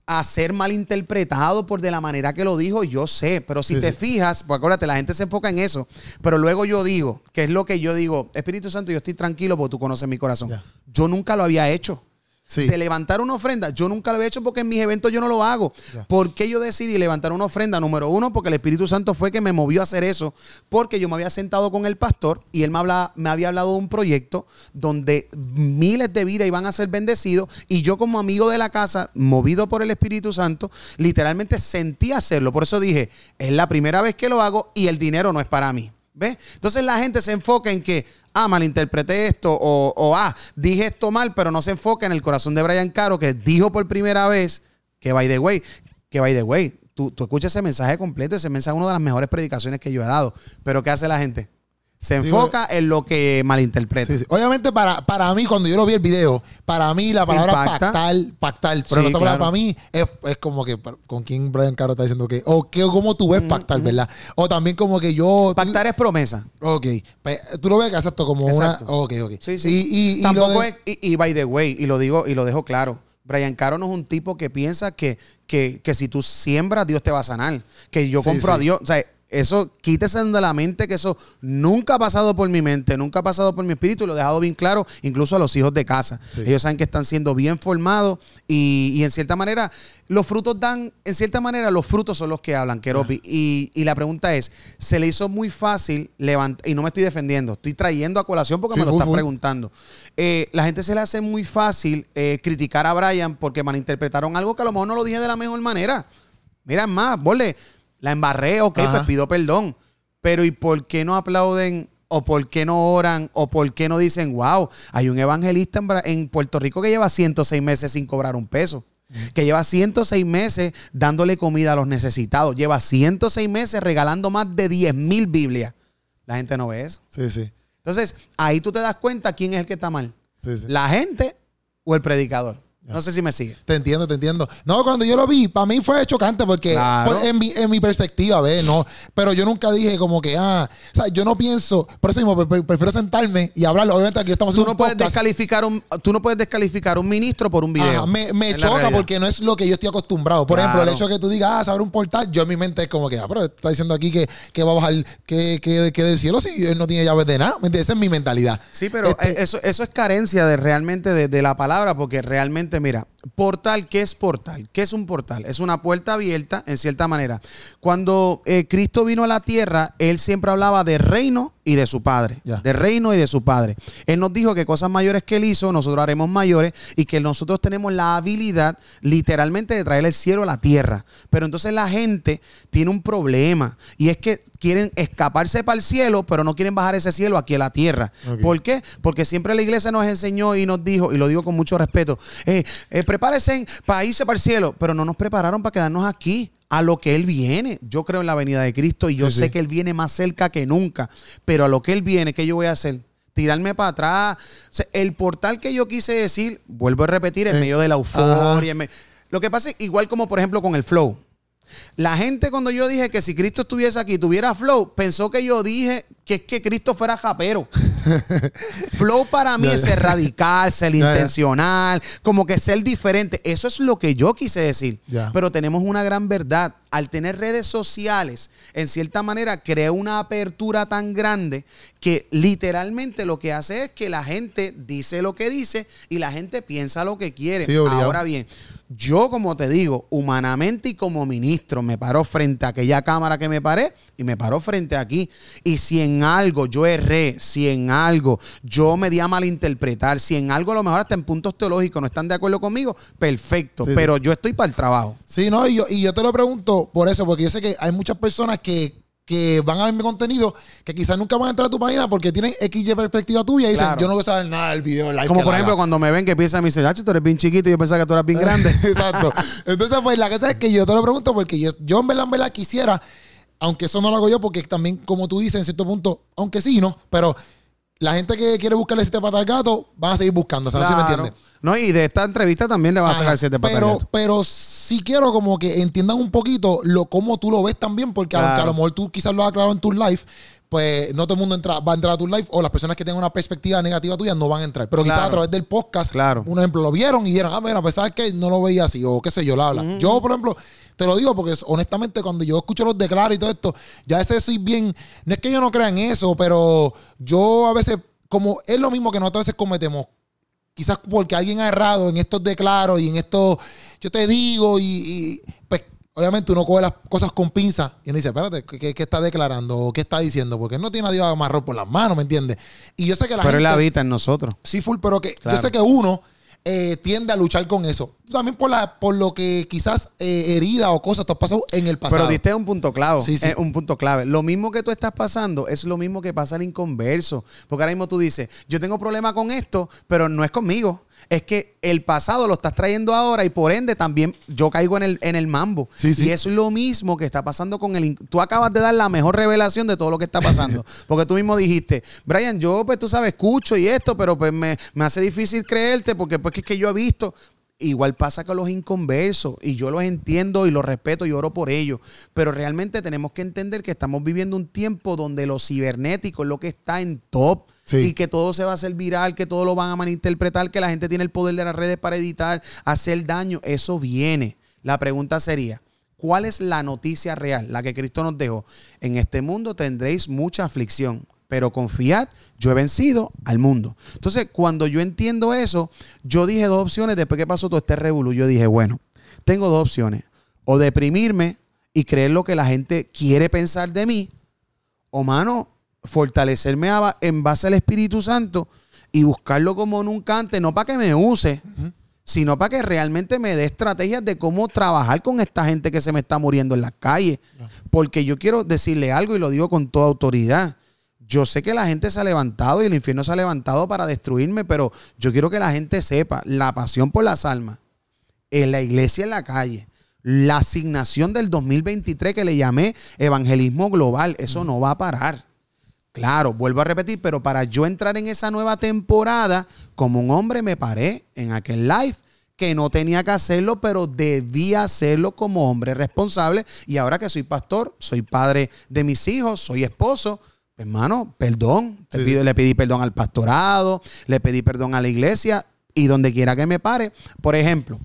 a ser malinterpretado por de la manera que lo dijo, yo sé, pero si Sí, te sí. fijas, pues acuérdate, la gente se enfoca en eso, pero luego yo digo, que es lo que yo digo, Espíritu Santo, yo estoy tranquilo porque tú conoces mi corazón. Yo nunca lo había hecho. Sí. De levantar una ofrenda, yo nunca lo había hecho porque en mis eventos yo no lo hago. ¿Por qué yo decidí levantar una ofrenda? Número uno, porque el Espíritu Santo fue que me movió a hacer eso. Porque yo me había sentado con el pastor y él me, me había hablado de un proyecto donde miles de vidas iban a ser bendecidos. Y yo, como amigo de la casa, movido por el Espíritu Santo, literalmente sentí hacerlo. Por eso dije: es la primera vez que lo hago y el dinero no es para mí. ¿Ves? Entonces la gente se enfoca en que, ah, malinterpreté esto, o, o, ah, dije esto mal, pero no se enfoca en el corazón de Brian Caro, que dijo por primera vez que, by the way, que by the way, tú, tú escuchas ese mensaje completo, ese mensaje es una de las mejores predicaciones que yo he dado. Pero ¿qué hace la gente? Se Sí, enfoca en lo que malinterpreta. Sí, sí. Obviamente, para, para mí, cuando yo lo vi el video, para mí la palabra Impacta. pactar, pactar, pero Sí, la palabra claro. para mí es, es como que con quién Brian Caro está diciendo que, o que, cómo tú ves pactar, ¿verdad? O también como que yo. Pactar es promesa. Ok, tú lo ves que exacto como Exacto. una. Ok, ok. Sí, sí. Y, y, y lo Tampoco de- es, y, y by the way, y lo digo y lo dejo claro. Brian Caro no es un tipo que piensa que, que, que si tú siembras, Dios te va a sanar. Que yo compro a. Dios. O sea, eso quítese de la mente que eso nunca ha pasado por mi mente, nunca ha pasado por mi espíritu y lo he dejado bien claro, incluso a los hijos de casa. Sí. Ellos saben que están siendo bien formados y, y en cierta manera, los frutos dan, en cierta manera, los frutos son los que hablan, Keropi. Y, y la pregunta es: ¿se le hizo muy fácil levantar? Y no me estoy defendiendo, estoy trayendo a colación porque Sí, me lo full. preguntando. Eh, la gente se le hace muy fácil eh, criticar a Brian porque malinterpretaron algo que a lo mejor no lo dije de la mejor manera. Mira, más, bole, la embarré, ok, Ajá. pues pido perdón. Pero ¿y por qué no aplauden? ¿O por qué no oran? ¿O por qué no dicen, wow, hay un evangelista en, Puerto Rico que lleva 106 meses sin cobrar un peso? Que lleva 106 meses dándole comida a los necesitados. Lleva 106 meses regalando más de 10 mil Biblias. La gente no ve eso. Sí, sí. Entonces, ahí tú te das cuenta quién es el que está mal. sí, sí. ¿La gente o el predicador? No sé si me sigue. Te entiendo, te entiendo. No, cuando yo lo vi, para mí fue chocante porque Claro. por- en, mi, en mi perspectiva, ¿ves? No, pero yo nunca dije como que, ah, o sea, yo no pienso, por eso mismo, pre- pre- prefiero sentarme y hablarlo. Obviamente aquí estamos Tú haciendo no, un puedes podcast. descalificar un, tú no puedes descalificar un ministro por un video. Ajá, me me choca porque no es lo que yo estoy acostumbrado. Por ejemplo, el hecho de que tú digas, ah, saber un portal, yo en mi mente es como que, ah, pero está diciendo aquí que, que va a bajar, que, que, que del cielo si él no tiene llaves de nada. ¿Me entiendes? Esa es mi mentalidad. Sí, pero Este- eh, eso, eso es carencia de realmente de, de la palabra, porque realmente, mira, Portal, ¿qué es portal? ¿Qué es un portal? Es una puerta abierta, en cierta manera. Cuando eh, Cristo vino a la tierra, Él siempre hablaba de reino y de su Padre. De reino y de su Padre. Él nos dijo que cosas mayores que Él hizo, nosotros haremos mayores y que nosotros tenemos la habilidad literalmente de traer el cielo a la tierra. Pero entonces la gente tiene un problema y es que quieren escaparse para el cielo, pero no quieren bajar ese cielo aquí a la tierra. ¿Por qué? Porque siempre la iglesia nos enseñó y nos dijo, y lo digo con mucho respeto, eh, eh, prepárense para irse para el cielo, pero no nos prepararon para quedarnos aquí a lo que Él viene. Yo creo en la venida de Cristo y yo Sí, sé sí. que Él viene más cerca que nunca, pero a lo que Él viene, ¿qué yo voy a hacer? Tirarme para atrás. O sea, el portal que yo quise decir, vuelvo a repetir, en Eh, medio de la euforia. en me- Lo que pasa es igual como por ejemplo con el flow. La gente cuando yo dije que si Cristo estuviese aquí, tuviera flow, pensó que yo dije que es que Cristo fuera japero. flow para mí es ser radical, ser ya. intencional, como que ser diferente. Eso es lo que yo quise decir. Ya. Pero tenemos una gran verdad. Al tener redes sociales, en cierta manera, crea una apertura tan grande que literalmente lo que hace es que la gente dice lo que dice y la gente piensa lo que quiere. Sí. Ahora bien, yo como te digo, humanamente y como ministro, me paro frente a aquella cámara que me paré y me paro frente a aquí. Y si en algo yo erré, si en algo yo me di a malinterpretar, si en algo a lo mejor hasta en puntos teológicos no están de acuerdo conmigo, perfecto. Sí, sí. pero yo estoy para el trabajo. Sí, no, y yo, y yo te lo pregunto por eso, porque yo sé que hay muchas personas que, que van a ver mi contenido que quizás nunca van a entrar a tu página porque tienen XY perspectiva tuya y dicen, Claro. yo no quiero saber nada del video. el live Como por ejemplo haga". cuando me ven que piensan, me dicen, "Hacho, tú eres bien chiquito y yo pensaba que tú eras bien grande. Exacto. Entonces, pues la cosa es que yo te lo pregunto porque yo, yo en verdad, en verdad quisiera, aunque eso no lo hago yo, porque también, como tú dices, en cierto punto, aunque sí, ¿no? Pero la gente que quiere buscarle siete patas al gato, van a seguir buscando, ¿sabes? ¿Sí me Claro. entiendes? No, y de esta entrevista también le vas a sacar Ajá. siete patas al pero, gato. pero sí quiero como que entiendan un poquito lo cómo tú lo ves también, porque aunque a lo mejor tú quizás lo has aclarado en tu live, pues no todo el mundo entra, va a entrar a tu live o las personas que tengan una perspectiva negativa tuya no van a entrar. Pero quizás a través del podcast, Claro. un ejemplo, lo vieron y dijeron, ah, mira, pues sabes que no lo veía así o qué sé yo, la habla. Yo, por ejemplo, te lo digo porque honestamente cuando yo escucho los declaros y todo esto, ya a veces soy bien, no es que yo no crea en eso, pero yo a veces, como es lo mismo que nosotros a veces cometemos, quizás porque alguien ha errado en estos declaros y en esto, yo te digo, y, y, pues obviamente uno coge las cosas con pinza y uno dice, espérate, ¿qué, qué- está declarando? ¿O qué está diciendo? Porque él no tiene a Dios amarrado por las manos, ¿me entiendes? Y yo sé que la Pero él gente... habita en nosotros. Sí, full, pero que Claro. yo sé que uno eh, tiende a luchar con eso. También por, la, por lo que quizás eh, herida o cosas te han pasado en el pasado. Pero diste un punto clave. Sí, sí. eh, un punto clave. Lo mismo que tú estás pasando es lo mismo que pasa al inconverso. Porque ahora mismo tú dices, yo tengo problema con esto, pero no es conmigo. Es que el pasado lo estás trayendo ahora y por ende también yo caigo en el, en el mambo. Sí, sí. Y eso es lo mismo que está pasando con el... Tú acabas de dar la mejor revelación de todo lo que está pasando. Porque tú mismo dijiste, Brian, yo pues tú sabes, escucho y esto, pero pues me, me hace difícil creerte porque pues que es que yo he visto... Igual pasa con los inconversos y yo los entiendo y los respeto y oro por ellos, pero realmente tenemos que entender que estamos viviendo un tiempo donde lo cibernético es lo que está en top Y que todo se va a hacer viral, que todo lo van a malinterpretar, que la gente tiene el poder de las redes para editar, hacer daño, eso viene. La pregunta sería, ¿cuál es la noticia real, la que Cristo nos dejó? En este mundo tendréis mucha aflicción, pero confiad, yo he vencido al mundo. Entonces, cuando yo entiendo eso, yo dije dos opciones después que pasó todo este revolú. Yo dije, bueno, tengo dos opciones. O deprimirme y creer lo que la gente quiere pensar de mí, o mano, fortalecerme a- en base al Espíritu Santo y buscarlo como nunca antes, no para que me use, sino para que realmente me dé estrategias de cómo trabajar con esta gente que se me está muriendo en las calles. Porque yo quiero decirle algo y lo digo con toda autoridad. Yo sé que la gente se ha levantado y el infierno se ha levantado para destruirme, pero yo quiero que la gente sepa la pasión por las almas en la iglesia en la calle. La asignación del 2023 que le llamé evangelismo global, eso no va a parar. Claro, vuelvo a repetir, pero para yo entrar en esa nueva temporada, como un hombre me paré en aquel live que no tenía que hacerlo, pero debía hacerlo como hombre responsable. Y ahora que soy pastor, soy padre de mis hijos, soy esposo, hermano, perdón. Te Sí, pido- le pedí perdón al pastorado, le pedí perdón a la iglesia y donde quiera que me pare. Por ejemplo,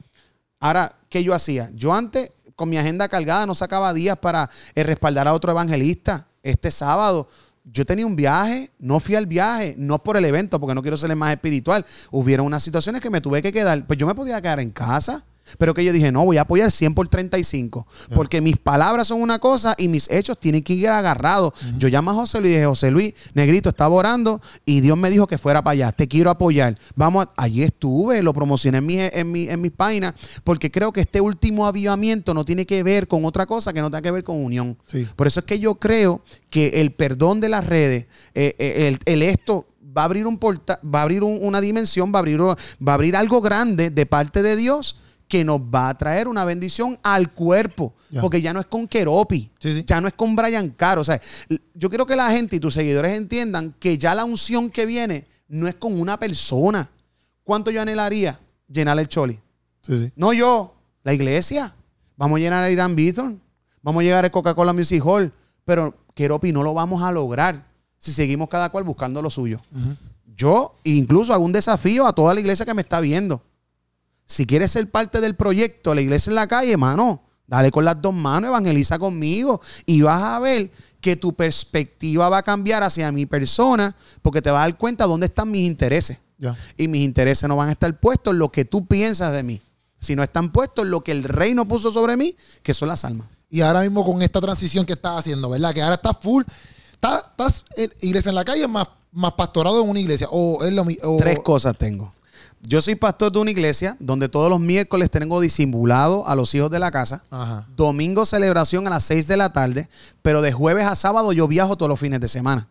Ahora, ¿qué yo hacía? Yo antes, con mi agenda cargada, no sacaba días para eh, respaldar a otro evangelista. Este sábado, yo tenía un viaje, no fui al viaje, no por el evento, porque no quiero ser más espiritual. Hubieron unas situaciones que me tuve que quedar. Pues yo me podía quedar en casa. Pero que yo dije, no, voy a apoyar 100 por 35. Porque mis palabras son una cosa y mis hechos tienen que ir agarrados. Yo llamé a José Luis y dije, José Luis, Negrito, estaba orando y Dios me dijo que fuera para allá. Te quiero apoyar. Vamos, a- allí estuve, lo promocioné en, mi, en, mi- en mis páginas, porque creo que este último avivamiento no tiene que ver con otra cosa que no tenga que ver con unión. Sí. Por eso es que yo creo que el perdón de las redes, eh, eh, el, el esto va a abrir un porta- va a abrir un- una dimensión, va a abrir, va a abrir algo grande de parte de Dios que nos va a traer una bendición al cuerpo. Porque ya no es con Keropi, Sí, sí. ya no es con Brian Caro. O sea, yo quiero que la gente y tus seguidores entiendan que ya la unción que viene no es con una persona. ¿Cuánto yo anhelaría llenar el choli? Sí, sí. No yo, la iglesia. Vamos a llenar el Irán Beaton. Vamos a llegar al Coca-Cola Music Hall. Pero Keropi no lo vamos a lograr si seguimos cada cual buscando lo suyo. Yo incluso hago un desafío a toda la iglesia que me está viendo. Si quieres ser parte del proyecto, la iglesia en la calle, hermano, dale con las dos manos, evangeliza conmigo y vas a ver que tu perspectiva va a cambiar hacia mi persona porque te vas a dar cuenta dónde están mis intereses. Y mis intereses no van a estar puestos en lo que tú piensas de mí, sino están puestos en lo que el reino puso sobre mí, que son las almas. Y ahora mismo con esta transición que estás haciendo, ¿verdad? Que ahora estás full. Estás, estás en iglesia en la calle más, más pastorado en una iglesia. O es lo mismo. Tres cosas tengo. Yo soy pastor de una iglesia donde todos los miércoles tengo disimulado a los hijos de la casa. Ajá. Domingo celebración a las 6 de la tarde, pero de jueves a sábado yo viajo todos los fines de semana.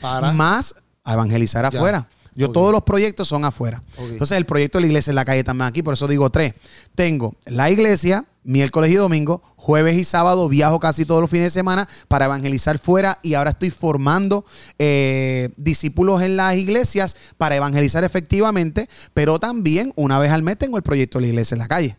Para. Más a evangelizar Ya. afuera. Yo todos los proyectos son afuera. Entonces el proyecto de la iglesia en la calle también aquí, por eso digo tres. Tengo la iglesia, miércoles y domingo, jueves y sábado viajo casi todos los fines de semana para evangelizar fuera y ahora estoy formando eh, discípulos en las iglesias para evangelizar efectivamente, pero también una vez al mes tengo el proyecto de la iglesia en la calle.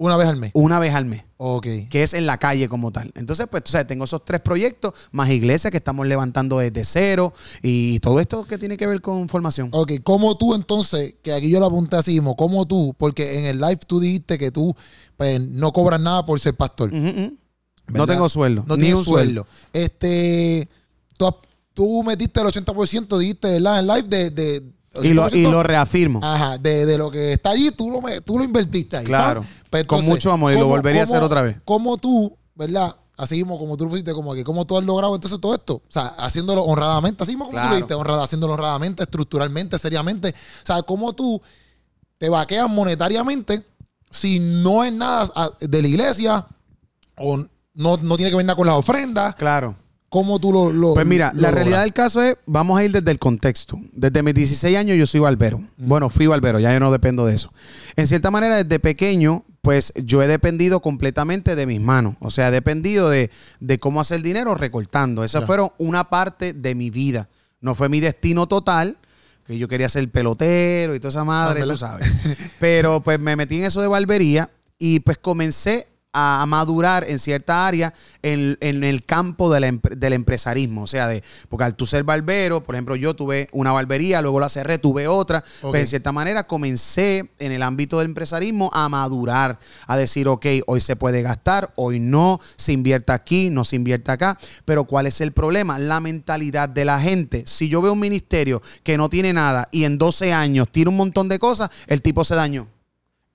Una vez al mes. Una vez al mes Ok. que es en la calle como tal. Entonces, pues, tú sabes, tengo esos tres proyectos, más iglesias que estamos levantando desde cero y todo esto que tiene que ver con formación. Ok, ¿cómo tú entonces, que aquí yo lo apunté así mismo, cómo tú, porque en el live tú dijiste que tú pues, no cobras nada por ser pastor. No tengo sueldo. No un sueldo. sueldo. Este, tú, tú metiste el 80%, dijiste, ¿verdad? En live de... de Y lo, y 80%, lo reafirmo. Ajá, de, de lo que está allí, tú lo, tú lo invertiste ahí. Claro. Pues Con mucho amor y lo volvería a hacer otra vez. ¿Cómo tú, verdad? Así mismo como tú lo pusiste, como que cómo tú has logrado entonces todo esto. O sea, haciéndolo honradamente, así mismo como tú lo dijiste, honrada, haciéndolo honradamente, estructuralmente, seriamente. O sea, cómo tú te vaqueas monetariamente si no es nada ah, de la iglesia o no, no tiene que ver nada con las ofrendas. Claro. ¿Cómo tú lo, lo- Pues mira, lo la realidad del caso es, vamos a ir desde el contexto. Desde mis 16 años yo soy barbero. Bueno, fui barbero, ya yo no dependo de eso. En cierta manera, desde pequeño, pues yo he dependido completamente de mis manos. O sea, he dependido de, de cómo hacer dinero recortando. Esa Ya. fueron una parte de mi vida. No fue mi destino total, que yo quería ser pelotero y toda esa madre, Ah, tú sabes. Pero pues me metí en eso de barbería y pues comencé a, madurar en cierta área en, en el campo de la empre- del empresarismo. O sea, de, porque al tú ser barbero, por ejemplo, yo tuve una barbería, luego la cerré, tuve otra. Ok. Pues en cierta manera comencé en el ámbito del empresarismo a madurar, a decir, ok, hoy se puede gastar, hoy no, se invierte aquí, no se invierte acá. Pero ¿cuál es el problema? La mentalidad de la gente. Si yo veo un ministerio que no tiene nada y en 12 años tiene un montón de cosas, el tipo se dañó.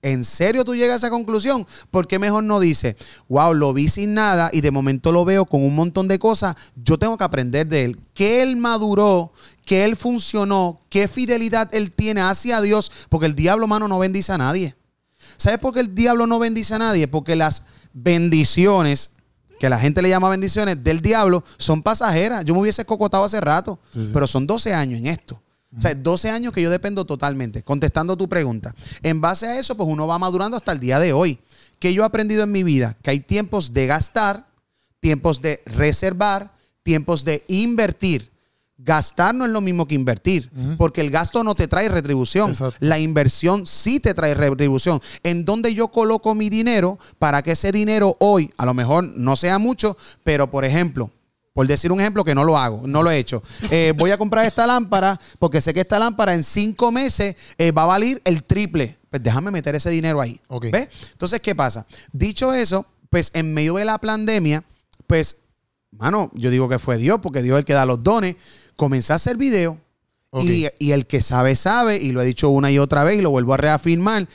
¿En serio tú llegas a esa conclusión? ¿Por qué mejor no dice, wow, lo vi sin nada y de momento lo veo con un montón de cosas? Yo tengo que aprender de él. Que él maduró, que él funcionó, qué fidelidad él tiene hacia Dios, porque el diablo, mano, no bendice a nadie. ¿Sabes por qué el diablo no bendice a nadie? Porque las bendiciones, que la gente le llama bendiciones, del diablo, son pasajeras. Yo me hubiese cocotado hace rato, Sí, sí. pero son 12 años en esto. O sea, 12 años que yo dependo totalmente. Contestando tu pregunta. En base a eso, pues uno va madurando hasta el día de hoy. Que yo he aprendido en mi vida que hay tiempos de gastar, tiempos de reservar, tiempos de invertir. Gastar no es lo mismo que invertir, porque el gasto no te trae retribución. Exacto. La inversión sí te trae retribución. En donde yo coloco mi dinero para que ese dinero hoy, a lo mejor no sea mucho, pero por ejemplo, por decir un ejemplo que no lo hago, no lo he hecho. Eh, voy a comprar esta lámpara porque sé que esta lámpara en cinco meses eh, va a valer el triple. Pues déjame meter ese dinero ahí. Ok. ¿Ves? Entonces, ¿qué pasa? Dicho eso, pues en medio de la pandemia, pues mano, yo digo que fue Dios, porque Dios es el que da los dones. Comencé a hacer video. Ok. Y, y el que sabe, sabe, y lo he dicho una y otra vez y lo vuelvo a reafirmar,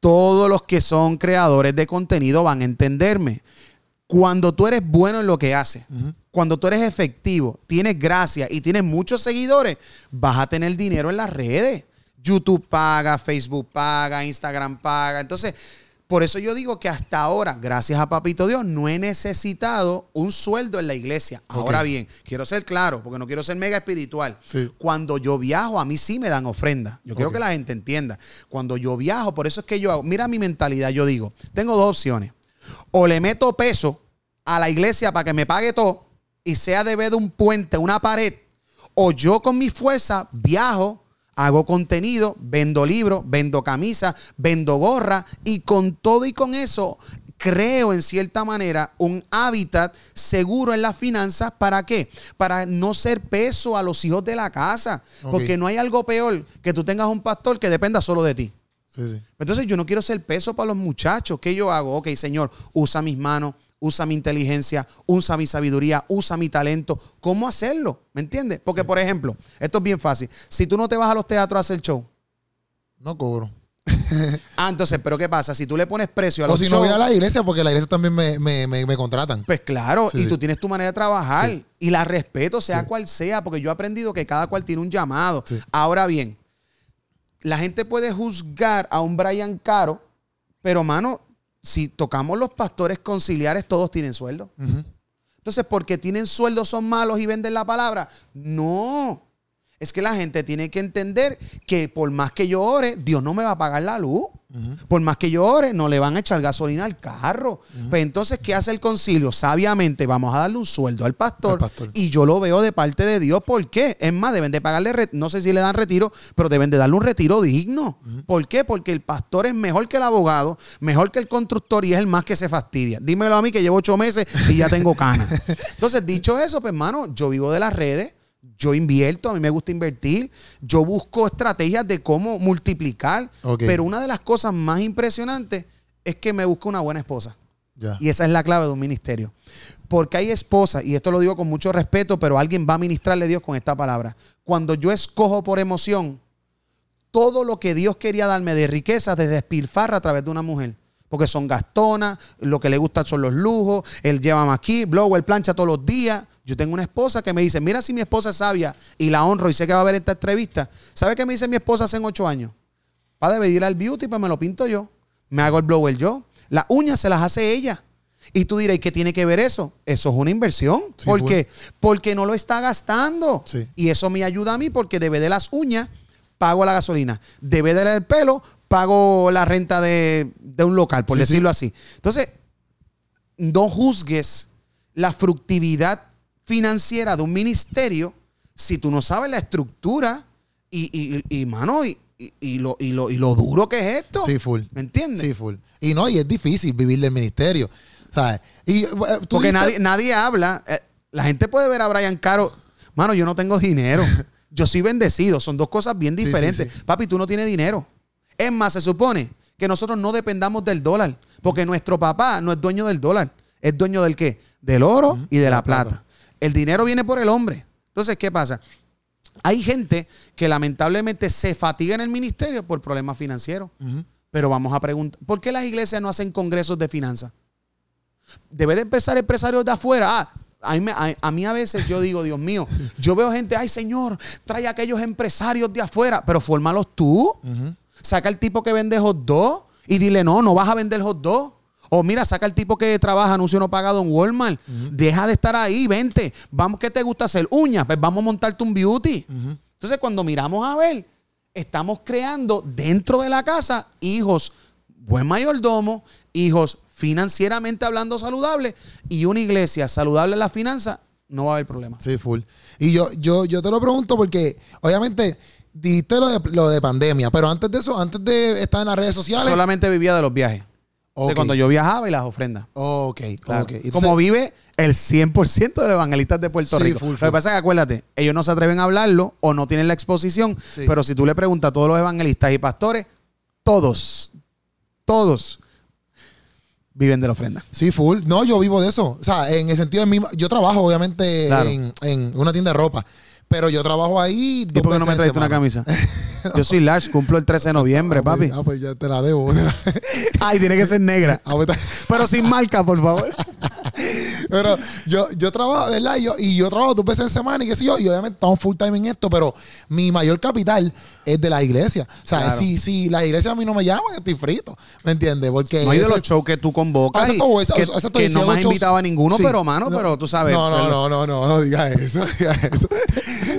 todos los que son creadores de contenido van a entenderme. Cuando tú eres bueno en lo que haces, cuando tú eres efectivo, tienes gracia y tienes muchos seguidores, vas a tener dinero en las redes. YouTube paga, Facebook paga, Instagram paga. Entonces, por eso yo digo que hasta ahora, gracias a Papito Dios, no he necesitado un sueldo en la iglesia. Ahora bien, quiero ser claro, porque no quiero ser mega espiritual. Sí. Cuando yo viajo, a mí sí me dan ofrenda. Yo quiero que la gente entienda. Cuando yo viajo, por eso es que yo hago, mira mi mentalidad, yo digo, tengo dos opciones. O le meto peso a la iglesia para que me pague todo y sea de ver de un puente, una pared, o yo con mi fuerza viajo, hago contenido, vendo libros, vendo camisas, vendo gorra y con todo y con eso creo en cierta manera un hábitat seguro en las finanzas. ¿Para qué? Para no ser peso a los hijos de la casa. Porque no hay algo peor que tú tengas un pastor que dependa solo de ti. Sí, sí. Entonces yo no quiero ser peso para los muchachos. ¿Qué yo hago? Ok, Señor, usa mis manos, usa mi inteligencia, usa mi sabiduría, usa mi talento. ¿Cómo hacerlo? ¿Me entiendes? Porque, por ejemplo, esto es bien fácil. Si tú no te vas a los teatros a hacer show, No cobro. ah, entonces, ¿pero qué pasa? Si tú le pones precio a O los si no voy a la iglesia, porque la iglesia también me, me, me, me contratan. pues claro, Sí, y sí. tú tienes tu manera de trabajar Sí. y la respeto, sea cual sea, porque yo he aprendido que cada cual tiene un llamado. Ahora bien, la gente puede juzgar a un Brian Caro, pero mano, si tocamos los pastores conciliares, todos tienen sueldo. Ujú. Entonces, porque tienen sueldo son malos y venden la palabra. No. Es que la gente tiene que entender que por más que yo ore, Dios no me va a pagar la luz. Por más que yo ore, no le van a echar gasolina al carro. Pues entonces, ¿qué hace el concilio? Sabiamente, vamos a darle un sueldo al pastor, Al pastor. Y yo lo veo de parte de Dios. ¿Por qué? Es más, deben de pagarle, no sé si le dan retiro, pero deben de darle un retiro digno. ¿Por qué? Porque el pastor es mejor que el abogado, mejor que el constructor y es el más que se fastidia. Dímelo a mí que llevo ocho meses y ya tengo canas. Entonces, dicho eso, pues hermano, yo vivo de las redes. Yo invierto, a mí me gusta invertir. Yo busco estrategias de cómo multiplicar. Pero una de las cosas más impresionantes es que me busco una buena esposa. Y esa es la clave de un ministerio. Porque hay esposas, y esto lo digo con mucho respeto, pero alguien va a ministrarle a Dios con esta palabra. Cuando yo escojo por emoción, todo lo que Dios quería darme de riqueza se despilfarra a través de una mujer. Porque son gastonas, lo que le gusta son los lujos, él lleva aquí, blower, plancha todos los días. Yo tengo una esposa que me dice, mira si mi esposa es sabia y la honro y sé que va a ver esta entrevista. ¿Sabe qué me dice mi esposa hace ocho años? Va a ir al beauty, pues me lo pinto yo. Me hago el blower yo. Las uñas se las hace ella. Y tú dirás, ¿y qué tiene que ver eso? Eso es una inversión. Sí, ¿Por full. qué? Porque no lo está gastando. Sí. Y eso me ayuda a mí porque debe de las uñas, pago la gasolina. Debe del pelo, pago la renta de, de un local, por Sí, sí. decirlo así. Entonces, no juzgues la fructividad financiera de un ministerio si tú no sabes la estructura y, y, y, mano, y, y- y lo, y, lo, y lo duro que es esto. Sí, full. ¿Me entiendes? Sí, full. Y no, y es difícil vivir del ministerio. ¿Sabes? Y, eh, tú Porque dijiste- nadie, nadie habla. eh, la gente puede ver a Brian Caro. Mano, yo no tengo dinero. Yo soy bendecido. Son dos cosas bien Sí, sí, diferentes. sí. Papi, tú no tienes dinero. Es más, se supone que nosotros no dependamos del dólar. Porque nuestro papá no es dueño del dólar. Es dueño del qué? Del oro y de la plata. El dinero viene por el hombre. Entonces, ¿qué pasa? Hay gente que lamentablemente se fatiga en el ministerio por problemas financieros. Pero vamos a preguntar, ¿por qué las iglesias no hacen congresos de finanzas? Debe de empezar empresarios de afuera. Ah, a mí, a- a mí a veces yo digo, Dios mío, yo veo gente, ay Señor, trae a aquellos empresarios de afuera, pero fórmalos tú. Saca el tipo que vende hot dog y dile, no, no vas a vender hot dog. O mira, saca el tipo que trabaja anuncio no pagado en Walmart. Deja de estar ahí, vente. Vamos, ¿qué te gusta hacer? Uñas, pues vamos a montarte un beauty. Entonces, cuando miramos a ver, estamos creando dentro de la casa hijos, buen mayordomo, hijos financieramente hablando saludables y una iglesia saludable en la finanza, no va a haber problema. Sí, full. Y yo, yo, yo te lo pregunto porque, obviamente, dijiste lo de, lo de pandemia, pero antes de eso, antes de estar en las redes sociales. Solamente vivía de los viajes. De cuando yo viajaba y las ofrendas. Ok, Claro. ok. Entonces- Como vive el 100% de los evangelistas de Puerto Sí, Rico. full, Lo que pasa es que acuérdate, ellos no se atreven a hablarlo o no tienen la exposición, Sí. pero si tú le preguntas a todos los evangelistas y pastores, todos, todos viven de la ofrenda. Sí, full. No, yo vivo de eso. O sea, en el sentido de mi... Yo trabajo, obviamente, Claro. en, en una tienda de ropa. Pero yo trabajo ahí ¿Y dos por qué no me la una camisa? Yo soy large, cumplo el 13 de noviembre, Ah, pues- papi. Ah, pues ya te la debo. Ay, tiene que ser negra. Ah, pues, Pero sin marca, por favor. Pero yo, yo trabajo, ¿verdad? Y yo, y yo trabajo dos veces en semana y qué sé yo. Y obviamente estamos full time en esto, pero mi mayor capital es de la iglesia. O sea, Claro. si, si la iglesia a mí no me llaman, estoy frito. ¿Me entiendes? Porque. No hay de los shows que tú convocas. Ah, y exacto, o esa- que, que no me has invitado a ninguno, Sí. pero, mano, No, pero tú sabes. No, no, no, no, no, no digas eso.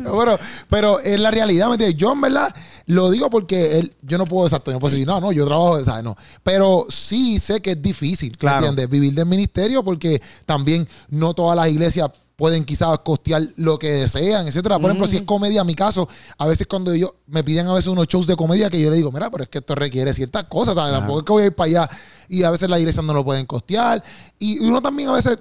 No, pero, pero es la realidad, ¿me entiendes? Yo en verdad lo digo porque él, yo no puedo exacto, yo puedo decir, no, no, yo trabajo, ¿sabes? No. Pero sí sé que es difícil, Claro. ¿me entiendes? Vivir del ministerio porque también no todas las iglesias pueden quizás costear lo que desean, etcétera. Por ejemplo, si es comedia, en mi caso, a veces cuando yo me piden a veces unos shows de comedia que yo le digo, mira, pero es que esto requiere ciertas cosas, ¿sabes? Tampoco es que voy a ir para allá y a veces las iglesias no lo pueden costear. Y uno también a veces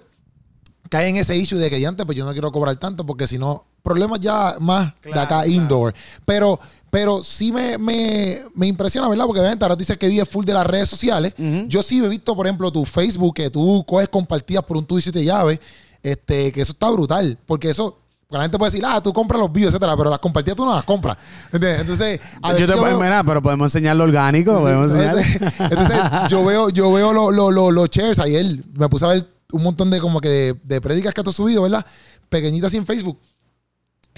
cae en ese issue de que ya antes, pues yo no quiero cobrar tanto porque si no, problemas ya más de acá claro. indoor. Pero, pero sí me, me, me impresiona, ¿verdad? Porque obviamente ahora dices que vive full de las redes sociales. Yo sí he visto, por ejemplo, tu Facebook, que tú coges compartidas por un tú y siete llaves, este, que eso está brutal. Porque eso, porque la gente puede decir, ah, tú compras los views, etcétera, pero las compartidas tú no las compras. ¿Entiendes? Entonces, a Yo te yo puedo mirar, pero podemos enseñar lo orgánico. Podemos enseñar. entonces, entonces, yo veo, yo veo los lo, lo- los shares ayer. Me puse a ver un montón de como que de, de prédicas que tú has subido, ¿verdad? Pequeñitas en Facebook.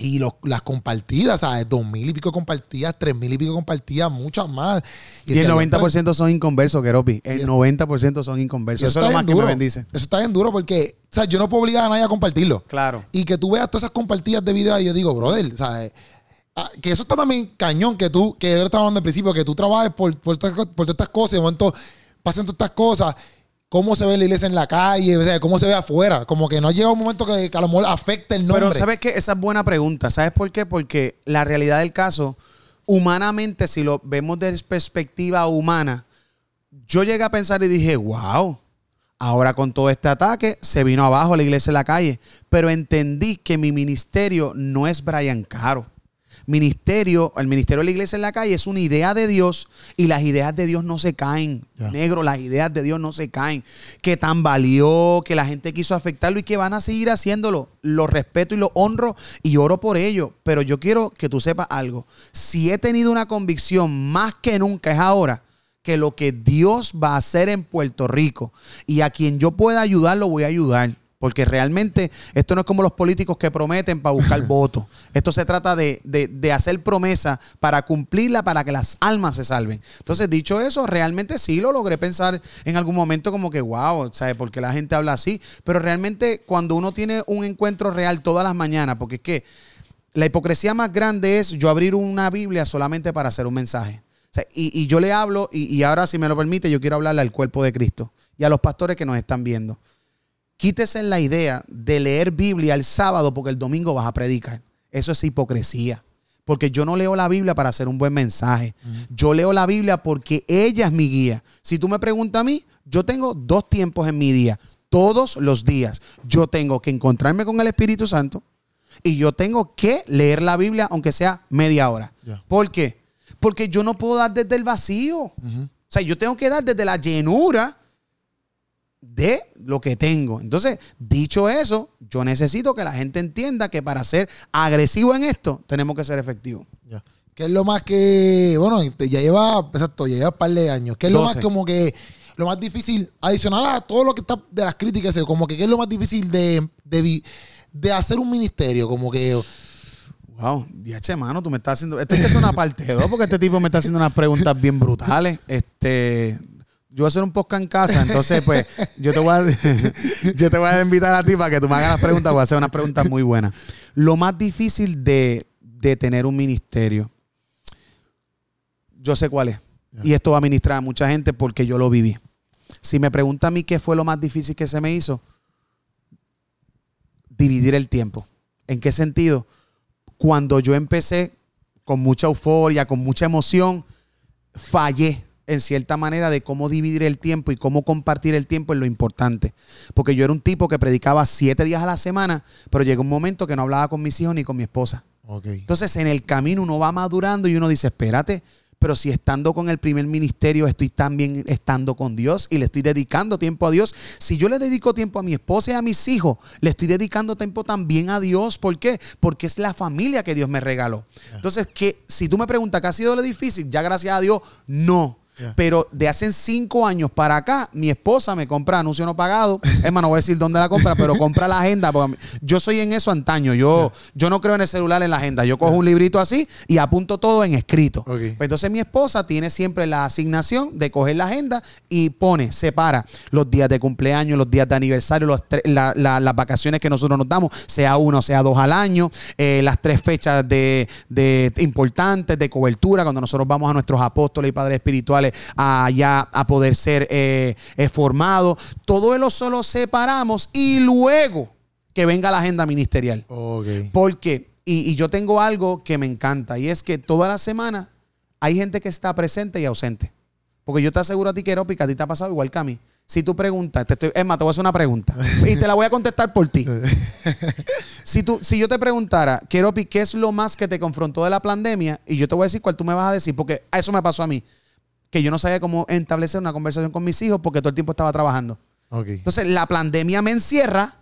Y los, las compartidas, ¿sabes? Dos mil y pico compartidas, tres mil y pico compartidas, muchas más. Y el decía, 90% son inconversos, Keropi. El Y es- 90% son inconversos. eso Eso es lo más bien que me duro. bendice. Eso está bien duro porque, o sea, yo no puedo obligar a nadie a compartirlo. Claro. Y que tú veas todas esas compartidas de videos y yo digo, brother, ¿sabes? Ah, que eso está también cañón, que tú, que yo estaba hablando al principio, que tú trabajes por, por, por todas estas cosas, y de momento pasan todas estas cosas, cómo se ve la iglesia en la calle, o sea, cómo se ve afuera, como que no ha llegado un momento que, que a lo mejor afecte el nombre. Pero ¿sabes qué? Esa es buena pregunta. ¿Sabes por qué? Porque la realidad del caso, humanamente, si lo vemos desde perspectiva humana, yo llegué a pensar y dije, wow, ahora con todo este ataque se vino abajo la iglesia en la calle. Pero entendí que mi ministerio no es Brian Caro. Ministerio, el ministerio de la iglesia en la calle es una idea de Dios y las ideas de Dios no se caen. Negro, las ideas de Dios no se caen. Que tan valió, que la gente quiso afectarlo y que van a seguir haciéndolo. Lo respeto y lo honro y oro por ello. Pero yo quiero que tú sepas algo. Si he tenido una convicción más que nunca es ahora que lo que Dios va a hacer en Puerto Rico y a quien yo pueda ayudar, lo voy a ayudar. Porque realmente esto no es como los políticos que prometen para buscar votos. Esto se trata de, de- de hacer promesa para cumplirla, para que las almas se salven. Entonces, dicho eso, realmente sí lo logré pensar en algún momento como que, wow, ¿sabes? Porque la gente habla así. Pero realmente cuando uno tiene un encuentro real todas las mañanas, porque es que la hipocresía más grande es yo abrir una Biblia solamente para hacer un mensaje. O sea, y, y yo le hablo, y, y ahora si me lo permite, yo quiero hablarle al cuerpo de Cristo y a los pastores que nos están viendo. Quítese la idea de leer Biblia el sábado porque el domingo vas a predicar. Eso es hipocresía. Porque yo no leo la Biblia para hacer un buen mensaje. Yo leo la Biblia porque ella es mi guía. Si tú me preguntas a mí, yo tengo dos tiempos en mi día. Todos los días. Yo tengo que encontrarme con el Espíritu Santo y yo tengo que leer la Biblia aunque sea media hora. ¿Por qué? Porque yo no puedo dar desde el vacío. O sea, yo tengo que dar desde la llenura de lo que tengo. Entonces, dicho eso, yo necesito que la gente entienda que para ser agresivo en esto, tenemos que ser efectivos. Ya. ¿Qué es lo más que, bueno, te- ya lleva, exacto, ya lleva un par de años. ¿Qué es lo más 12. como que, lo más difícil, adicional a todo lo que está de las críticas, como que qué es lo más difícil de, de, de hacer un ministerio? Como que, Wow, diache, mano, tú me estás haciendo. Esto es que es una parte 2 porque este tipo me está haciendo unas preguntas bien brutales. Este. Yo voy a hacer un podcast en casa, entonces, pues, yo te voy a, yo te voy a invitar a ti para que tú me hagas las preguntas. Voy a hacer unas preguntas muy buenas. Lo más difícil de, de tener un ministerio, yo sé cuál es. Y esto va a ministrar a mucha gente porque yo lo viví. Si me pregunta a mí qué fue lo más difícil que se me hizo, dividir el tiempo. ¿En qué sentido? Cuando yo empecé con mucha euforia, con mucha emoción, fallé en cierta manera de cómo dividir el tiempo y cómo compartir el tiempo en lo importante. Porque yo era un tipo que predicaba siete días a la semana, pero llegó un momento que no hablaba con mis hijos ni con mi esposa. Entonces, en el camino uno va madurando y uno dice, espérate, pero si estando con el primer ministerio estoy también estando con Dios y le estoy dedicando tiempo a Dios. Si yo le dedico tiempo a mi esposa y a mis hijos, le estoy dedicando tiempo también a Dios. ¿Por qué? Porque es la familia que Dios me regaló. Entonces, que si tú me preguntas qué ha sido lo difícil, ya gracias a Dios, no. Yeah. Pero de hace cinco años para acá, mi esposa me compra anuncio no pagado. Es más, no voy a decir dónde la compra, pero compra la agenda. Porque yo soy en eso antaño. Yo, yo no creo en el celular en la agenda. Yo cojo un librito así y apunto todo en escrito. Pues entonces mi esposa tiene siempre la asignación de coger la agenda y pone, separa los días de cumpleaños, los días de aniversario, los la- las vacaciones que nosotros nos damos, sea uno, sea dos al año, eh, las tres fechas de, de importantes de cobertura, cuando nosotros vamos a nuestros apóstoles y padres espirituales allá a poder ser eh, eh, formados. Todo eso lo separamos y luego que venga la agenda ministerial. Porque, y, y yo tengo algo que me encanta, y es que toda la semana hay gente que está presente y ausente. Porque yo te aseguro a ti que Eropi, que a ti te ha pasado igual que a mí. Si tú preguntas, te estoy, es más, te voy a hacer una pregunta y te la voy a contestar por ti. Si, tú, si yo te preguntara, Keropi, ¿qué es lo más que te confrontó de la pandemia? Y yo te voy a decir cuál tú me vas a decir, porque a eso me pasó a mí. Que yo no sabía cómo establecer una conversación con mis hijos porque todo el tiempo estaba trabajando. Entonces, la pandemia me encierra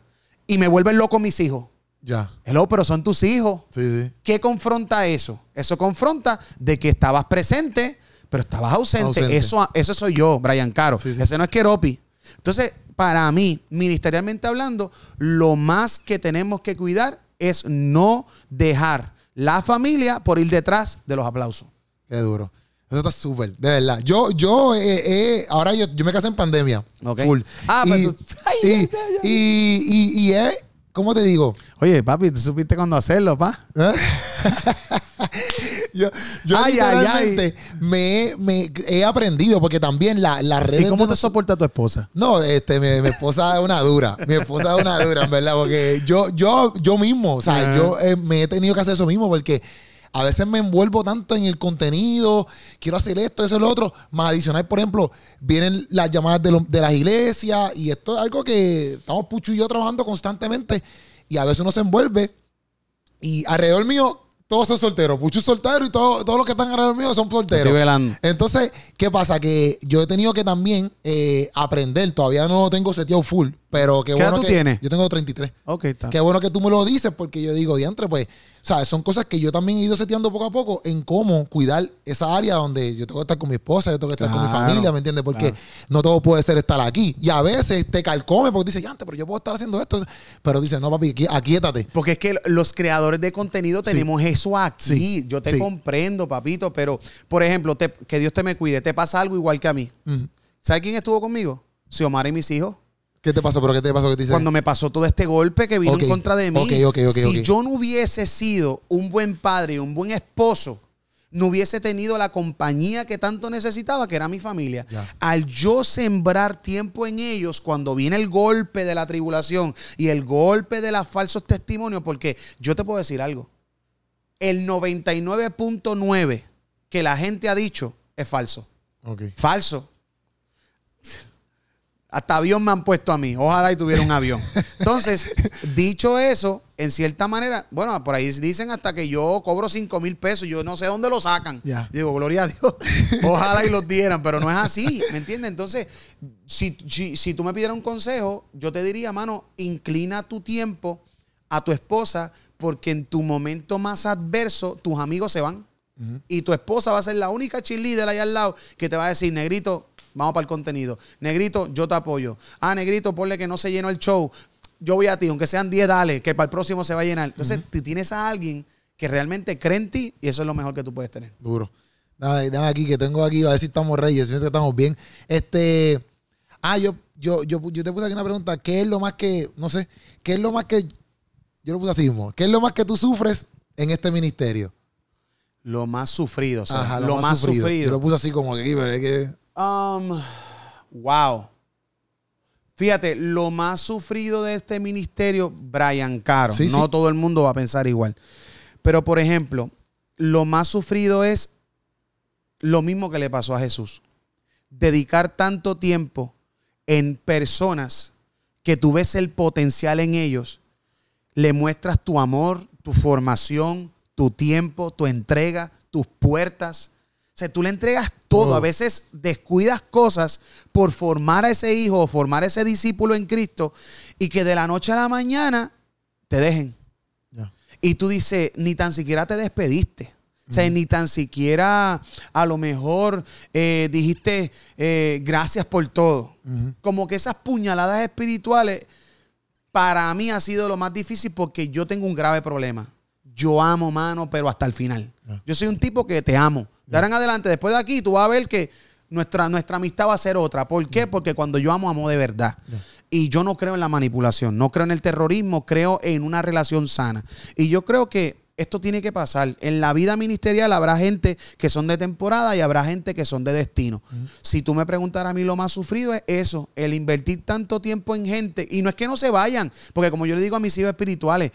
y me vuelven loco mis hijos. Ya. Hello, pero son tus hijos. Sí, sí. ¿Qué confronta eso? Eso confronta de que estabas presente, pero estabas ausente. Ausente. Eso, eso soy yo, Brian Caro. Sí, sí. Ese no es Keropi. Entonces, para mí, ministerialmente hablando, lo más que tenemos que cuidar es no dejar la familia por ir detrás de los aplausos. Qué duro. Eso está súper, de verdad. Yo, yo, eh, eh, ahora yo, yo me casé en pandemia. Ok. Full. Ah, y, pero tú- Ay, y, ay, ay, ay. y, y, y es, ¿cómo te digo? Oye, papi, ¿tú supiste cuándo hacerlo, pa? ¿Eh? yo yo Ay, ay, literalmente Me, me he aprendido porque también la, las redes ¿Y cómo te nos- soporta tu esposa? No, este, mi, mi esposa es una dura. Mi esposa es una dura, en verdad, porque yo, yo, yo mismo, o sea, Ajá. yo eh, me he tenido que hacer eso mismo porque a veces me envuelvo tanto en el contenido, quiero hacer esto, eso, lo otro. Más adicional, por ejemplo, vienen las llamadas de, lo- de las iglesias y esto es algo que estamos Pucho y yo trabajando constantemente y a veces uno se envuelve y alrededor mío todos son solteros. Pucho es soltero y todo- todos los que están alrededor mío son solteros. Estoy velando. Entonces, ¿qué pasa? Que yo he tenido que también eh, aprender. Todavía no lo tengo seteado full, pero qué ¿Qué edad bueno tú que. tienes? Yo tengo 33. Ok, está. Qué bueno que tú me lo dices porque yo digo, diantre, pues, o sea, son cosas que yo también he ido seteando poco a poco en cómo cuidar esa área donde yo tengo que estar con mi esposa, yo tengo que estar con mi familia, ¿me entiendes? Porque claro. no todo puede ser estar aquí. Y a veces te calcome porque dices, diantre, pero yo puedo estar haciendo esto. Pero dices, no, papi, aquí- aquíétate. Porque es que los creadores de contenido tenemos eso aquí. Sí. Yo te Sí. comprendo, papito, pero, por ejemplo, te- que Dios te me cuide. Te pasa algo igual que a mí. ¿Sabes quién estuvo conmigo? Xiomara y mis hijos. ¿Qué te pasó? ¿Pero qué te pasó? ¿Qué te dice? Cuando me pasó todo este golpe que vino en contra de mí. Ok, ok, ok, si yo no hubiese sido un buen padre y un buen esposo, no hubiese tenido la compañía que tanto necesitaba, que era mi familia. Al yo sembrar tiempo en ellos, cuando viene el golpe de la tribulación y el golpe de los falsos testimonios, porque yo te puedo decir algo, el 99.9 que la gente ha dicho es falso. Falso. Hasta avión me han puesto a mí. Ojalá y tuviera un avión. Entonces, dicho eso, en cierta manera, bueno, por ahí dicen hasta que yo cobro 5 mil pesos. Yo no sé dónde lo sacan. Ya. Digo, gloria a Dios. Ojalá y los dieran, pero no es así. ¿Me entiendes? Entonces, si, si, si tú me pidieras un consejo, yo te diría, mano, inclina tu tiempo a tu esposa, porque en tu momento más adverso, tus amigos se van. Y tu esposa va a ser la única cheerleader ahí al lado que te va a decir, negrito, vamos para el contenido. Negrito, yo te apoyo. Ah, negrito, ponle que no se llenó el show. Yo voy a ti, aunque sean 10, dale, que para el próximo se va a llenar. Entonces, tú tienes a alguien que realmente cree en ti y eso es lo mejor que tú puedes tener. Duro. Dame, dame aquí, que tengo aquí, a ver si estamos reyes, si estamos bien. Este. Ah, yo, yo, yo, yo te puse aquí una pregunta. ¿Qué es lo más que, no sé, qué es lo más que, yo lo puse así mismo, ¿qué es lo más que tú sufres en este ministerio? Lo más sufrido, o sea, Ajá, lo, más sufrido. Yo lo puse así como que aquí, pero es que. Um, wow. Fíjate, lo más sufrido de este ministerio, Brian Caro. Sí, no sí. todo el mundo va a pensar igual. Pero, por ejemplo, lo más sufrido es lo mismo que le pasó a Jesús. Dedicar tanto tiempo en personas que tú ves el potencial en ellos, le muestras tu amor, tu formación, tu tiempo, tu entrega, tus puertas. Sea, tú le entregas todo. A veces descuidas cosas por formar a ese hijo o formar a ese discípulo en Cristo y que de la noche a la mañana te dejen. Y tú dices, ni tan siquiera te despediste. O sea, ni tan siquiera a lo mejor eh, dijiste eh, gracias por todo. Como que esas puñaladas espirituales para mí ha sido lo más difícil porque yo tengo un grave problema. Yo amo, mano, pero hasta el final. Yo soy un tipo que te amo. De ahora en adelante, después de aquí, tú vas a ver que nuestra, nuestra amistad va a ser otra. ¿Por qué? Porque cuando yo amo, amo de verdad. Y yo no creo en la manipulación, no creo en el terrorismo, creo en una relación sana. Y yo creo que esto tiene que pasar. En la vida ministerial habrá gente que son de temporada y habrá gente que son de destino. Si tú me preguntaras a mí lo más sufrido es eso, el invertir tanto tiempo en gente. Y no es que no se vayan, porque como yo le digo a mis hijos espirituales,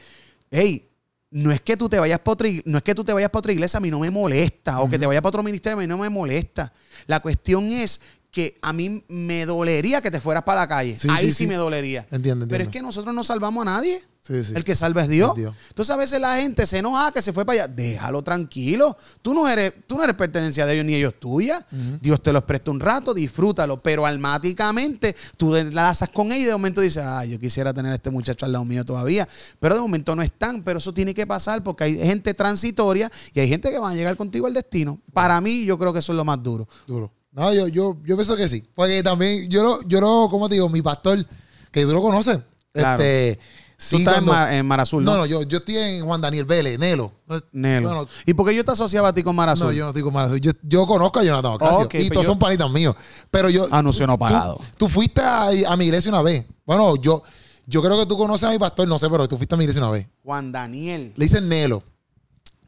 hey, no es que tú te vayas para otra, no es que tú te vayas para otra iglesia, a mí no me molesta, o que te vayas para otro ministerio, a mí no me molesta. La cuestión es que a mí me dolería que te fueras para la calle. Sí, Ahí sí, me dolería. Entiendo, Pero es que nosotros no salvamos a nadie. Sí, sí. El que salva es Dios. Es Dios. Entonces a veces la gente se enoja que se fue para allá. Déjalo tranquilo. Tú no eres, tú no eres pertenencia de ellos ni ellos tuya. Dios te los presta un rato, disfrútalo. Pero almáticamente tú enlazas con ellos y de momento dices, ah, yo quisiera tener a este muchacho al lado mío todavía. Pero de momento no están. Pero eso tiene que pasar porque hay gente transitoria y hay gente que va a llegar contigo al destino. Para mí, yo creo que eso es lo más duro. Duro. No, yo, yo, yo pienso que sí. Porque también, yo no, yo no, como te digo, mi pastor, que tú lo conoces. Claro. Este, Tú sí, estás en, Mar, en Mar Azul, ¿no? No, no, yo, yo estoy en Juan Daniel Vélez, Nelo. No es- Nelo. ¿Y por qué yo te asociaba a ti con Mar Azul? no, yo no estoy con Marazul. Yo, yo conozco a Jonathan Ocasio. Y pues todos yo- son panitas míos. Pero yo. Anuncio no tú- pagado. Tú, fuiste a, a mi iglesia una vez. Bueno, yo, yo creo que tú conoces a mi pastor, no sé, pero tú fuiste a mi iglesia una vez. Juan Daniel. Le dicen Nelo.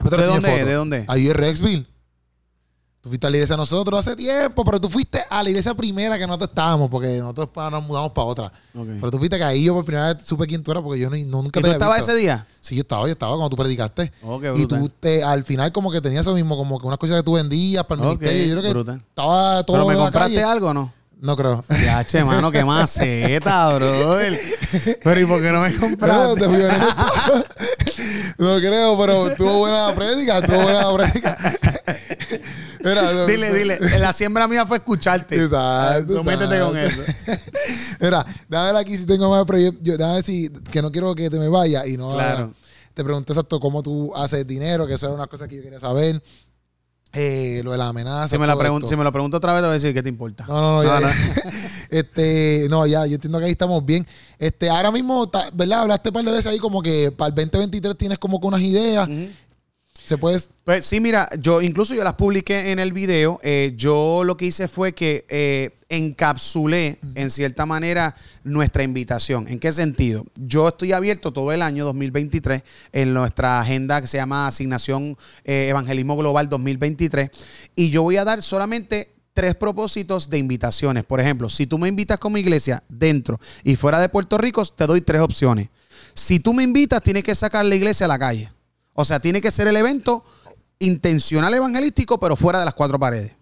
¿De dónde es? ¿De dónde? Ahí en Rexville. Tú fuiste a la iglesia nosotros hace tiempo, pero tú fuiste a la iglesia primera que nosotros estábamos, porque nosotros nos mudamos para otra. Pero tú fuiste que ahí yo por primera vez supe quién tú eras, porque yo no, nunca ¿Y te tú estabas ese día? Sí, yo estaba, yo estaba cuando tú predicaste. Y tú te, al final como que tenías eso mismo, como que unas cosas que tú vendías para el ministerio. Yo creo que brutal. estaba todo ¿Pero me en la compraste calle. algo o no? No creo. Ya, che, mano, qué maceta, brother. Pero ¿y por qué no me compraste? no creo, pero tuvo buena prédica, tuvo buena prédica. Mira, dile, dile. La siembra mía fue escucharte. Exacto. No métete con eso. Mira, déjame ver aquí si tengo más proyectos. Déjame si que no quiero que te me vaya y no. Claro. Te pregunté exacto cómo tú haces dinero, que eso era una cosa que yo quería saber. Eh, lo de la amenaza. Si me, la todo pregun- esto. si me lo pregunto otra vez, te voy a decir qué te importa. No, no, no, ya, este, no, ya, yo entiendo que ahí estamos bien. Este, ahora mismo, ¿verdad? Hablaste un par de veces ahí como que para el 2023 tienes como que unas ideas. Se puede. Pues sí, mira, yo incluso yo las publiqué en el video. Eh, yo lo que hice fue que eh, encapsulé en cierta manera nuestra invitación. ¿En qué sentido? Yo estoy abierto todo el año 2023 en nuestra agenda que se llama Asignación eh, Evangelismo Global 2023 y yo voy a dar solamente tres propósitos de invitaciones. Por ejemplo, si tú me invitas como iglesia dentro y fuera de Puerto Rico, te doy tres opciones. Si tú me invitas, tienes que sacar la iglesia a la calle. O sea, tiene que ser el evento intencional evangelístico, pero fuera de las cuatro paredes.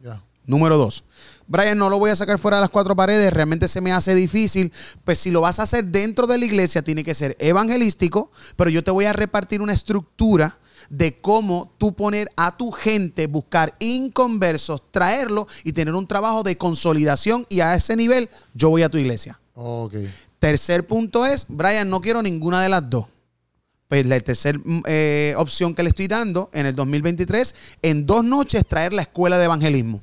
Número dos. Brian, no lo voy a sacar fuera de las cuatro paredes, realmente se me hace difícil. Pues si lo vas a hacer dentro de la iglesia, tiene que ser evangelístico, pero yo te voy a repartir una estructura de cómo tú poner a tu gente, buscar inconversos, traerlo y tener un trabajo de consolidación y a ese nivel yo voy a tu iglesia. Ok. Tercer punto es, Brian, no quiero ninguna de las dos. Pues la tercera opción que le estoy dando en el 2023, en dos noches traer la escuela de evangelismo.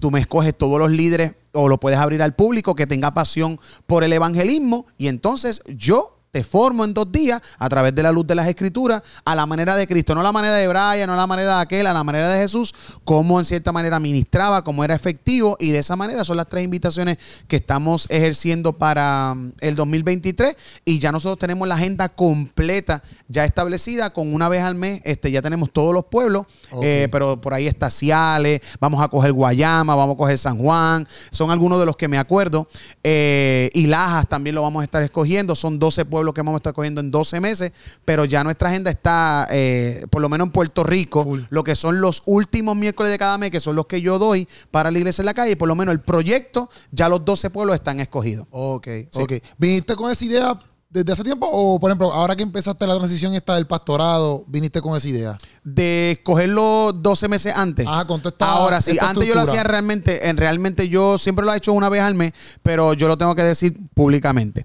Tú me escoges todos los líderes o lo puedes abrir al público que tenga pasión por el evangelismo y entonces yo te formo en dos días a través de la luz de las escrituras a la manera de Cristo, no a la manera de Brian, no a la manera de aquel, a la manera de Jesús, cómo en cierta manera ministraba, cómo era efectivo y de esa manera son las tres invitaciones que estamos ejerciendo para mm, el 2023 y ya nosotros tenemos la agenda completa ya establecida con una vez al mes, este, ya tenemos todos los pueblos, eh, pero por ahí está Ciales, vamos a coger Guayama, vamos a coger San Juan, son algunos de los que me acuerdo. Eh, y Lajas también lo vamos a estar escogiendo, son 12 pueblos que vamos a estar cogiendo en 12 meses, pero ya nuestra agenda está, eh, por lo menos en Puerto Rico, Full. lo que son los últimos miércoles de cada mes, que son los que yo doy para la iglesia en la calle, por lo menos el proyecto, ya los 12 pueblos están escogidos. Ok, Sí. ok. Viniste con esa idea desde hace tiempo? O, por ejemplo, ahora que empezaste la transición esta del pastorado, viniste con esa idea. De escogerlo 12 meses antes. Ajá, con toda esta- Ahora sí, antes yo lo hacía realmente, en realmente yo siempre lo he hecho una vez al mes, pero yo lo tengo que decir públicamente.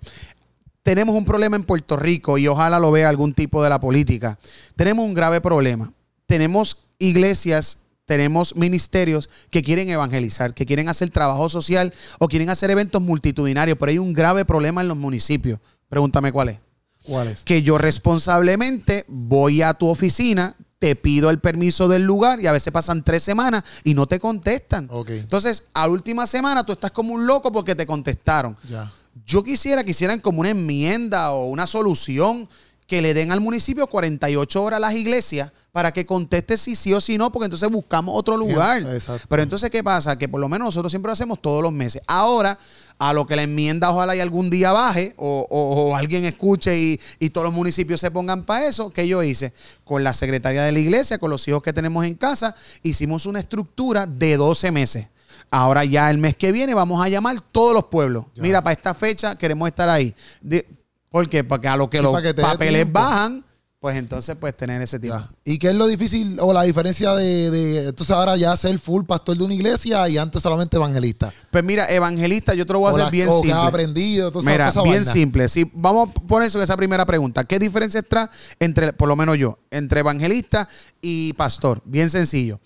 Tenemos un problema en Puerto Rico y ojalá lo vea algún tipo de la política. Tenemos un grave problema. Tenemos iglesias, tenemos ministerios que quieren evangelizar, que quieren hacer trabajo social o quieren hacer eventos multitudinarios, pero hay un grave problema en los municipios. Pregúntame cuál es ¿Cuál es? que yo responsablemente voy a tu oficina, te pido el permiso del lugar y a veces pasan tres semanas y no te contestan. Ok. Entonces, a la última semana tú estás como un loco porque te contestaron. Ya. Yo quisiera que hicieran como una enmienda o una solución que le den al municipio 48 horas a las iglesias para que conteste si sí o si no, porque entonces buscamos otro lugar. exacto. Pero entonces, ¿qué pasa? Que por lo menos nosotros siempre lo hacemos todos los meses. Ahora, a lo que la enmienda ojalá y algún día baje o, o- o alguien escuche y, y todos los municipios se pongan para eso, ¿qué yo hice? Con la secretaria de la iglesia, con los hijos que tenemos en casa, hicimos una estructura de 12 meses. Ahora ya el mes que viene vamos a llamar todos los pueblos. Ya. Mira, para esta fecha queremos estar ahí. De- ¿Por qué? Porque a lo que Sí, los que papeles bajan, pues entonces pues tener ese tiempo. Ya. ¿Y qué es lo difícil o la diferencia de, de entonces ahora ya ser full pastor de una iglesia y antes solamente evangelista? Pues mira, evangelista, yo te lo voy a o hacer la- bien o que simple. has aprendido, esa- Mira, bien vaina. simple. Si vamos a poner eso en esa primera pregunta. ¿Qué diferencia está entre, por lo menos yo, entre evangelista y pastor? Bien sencillo.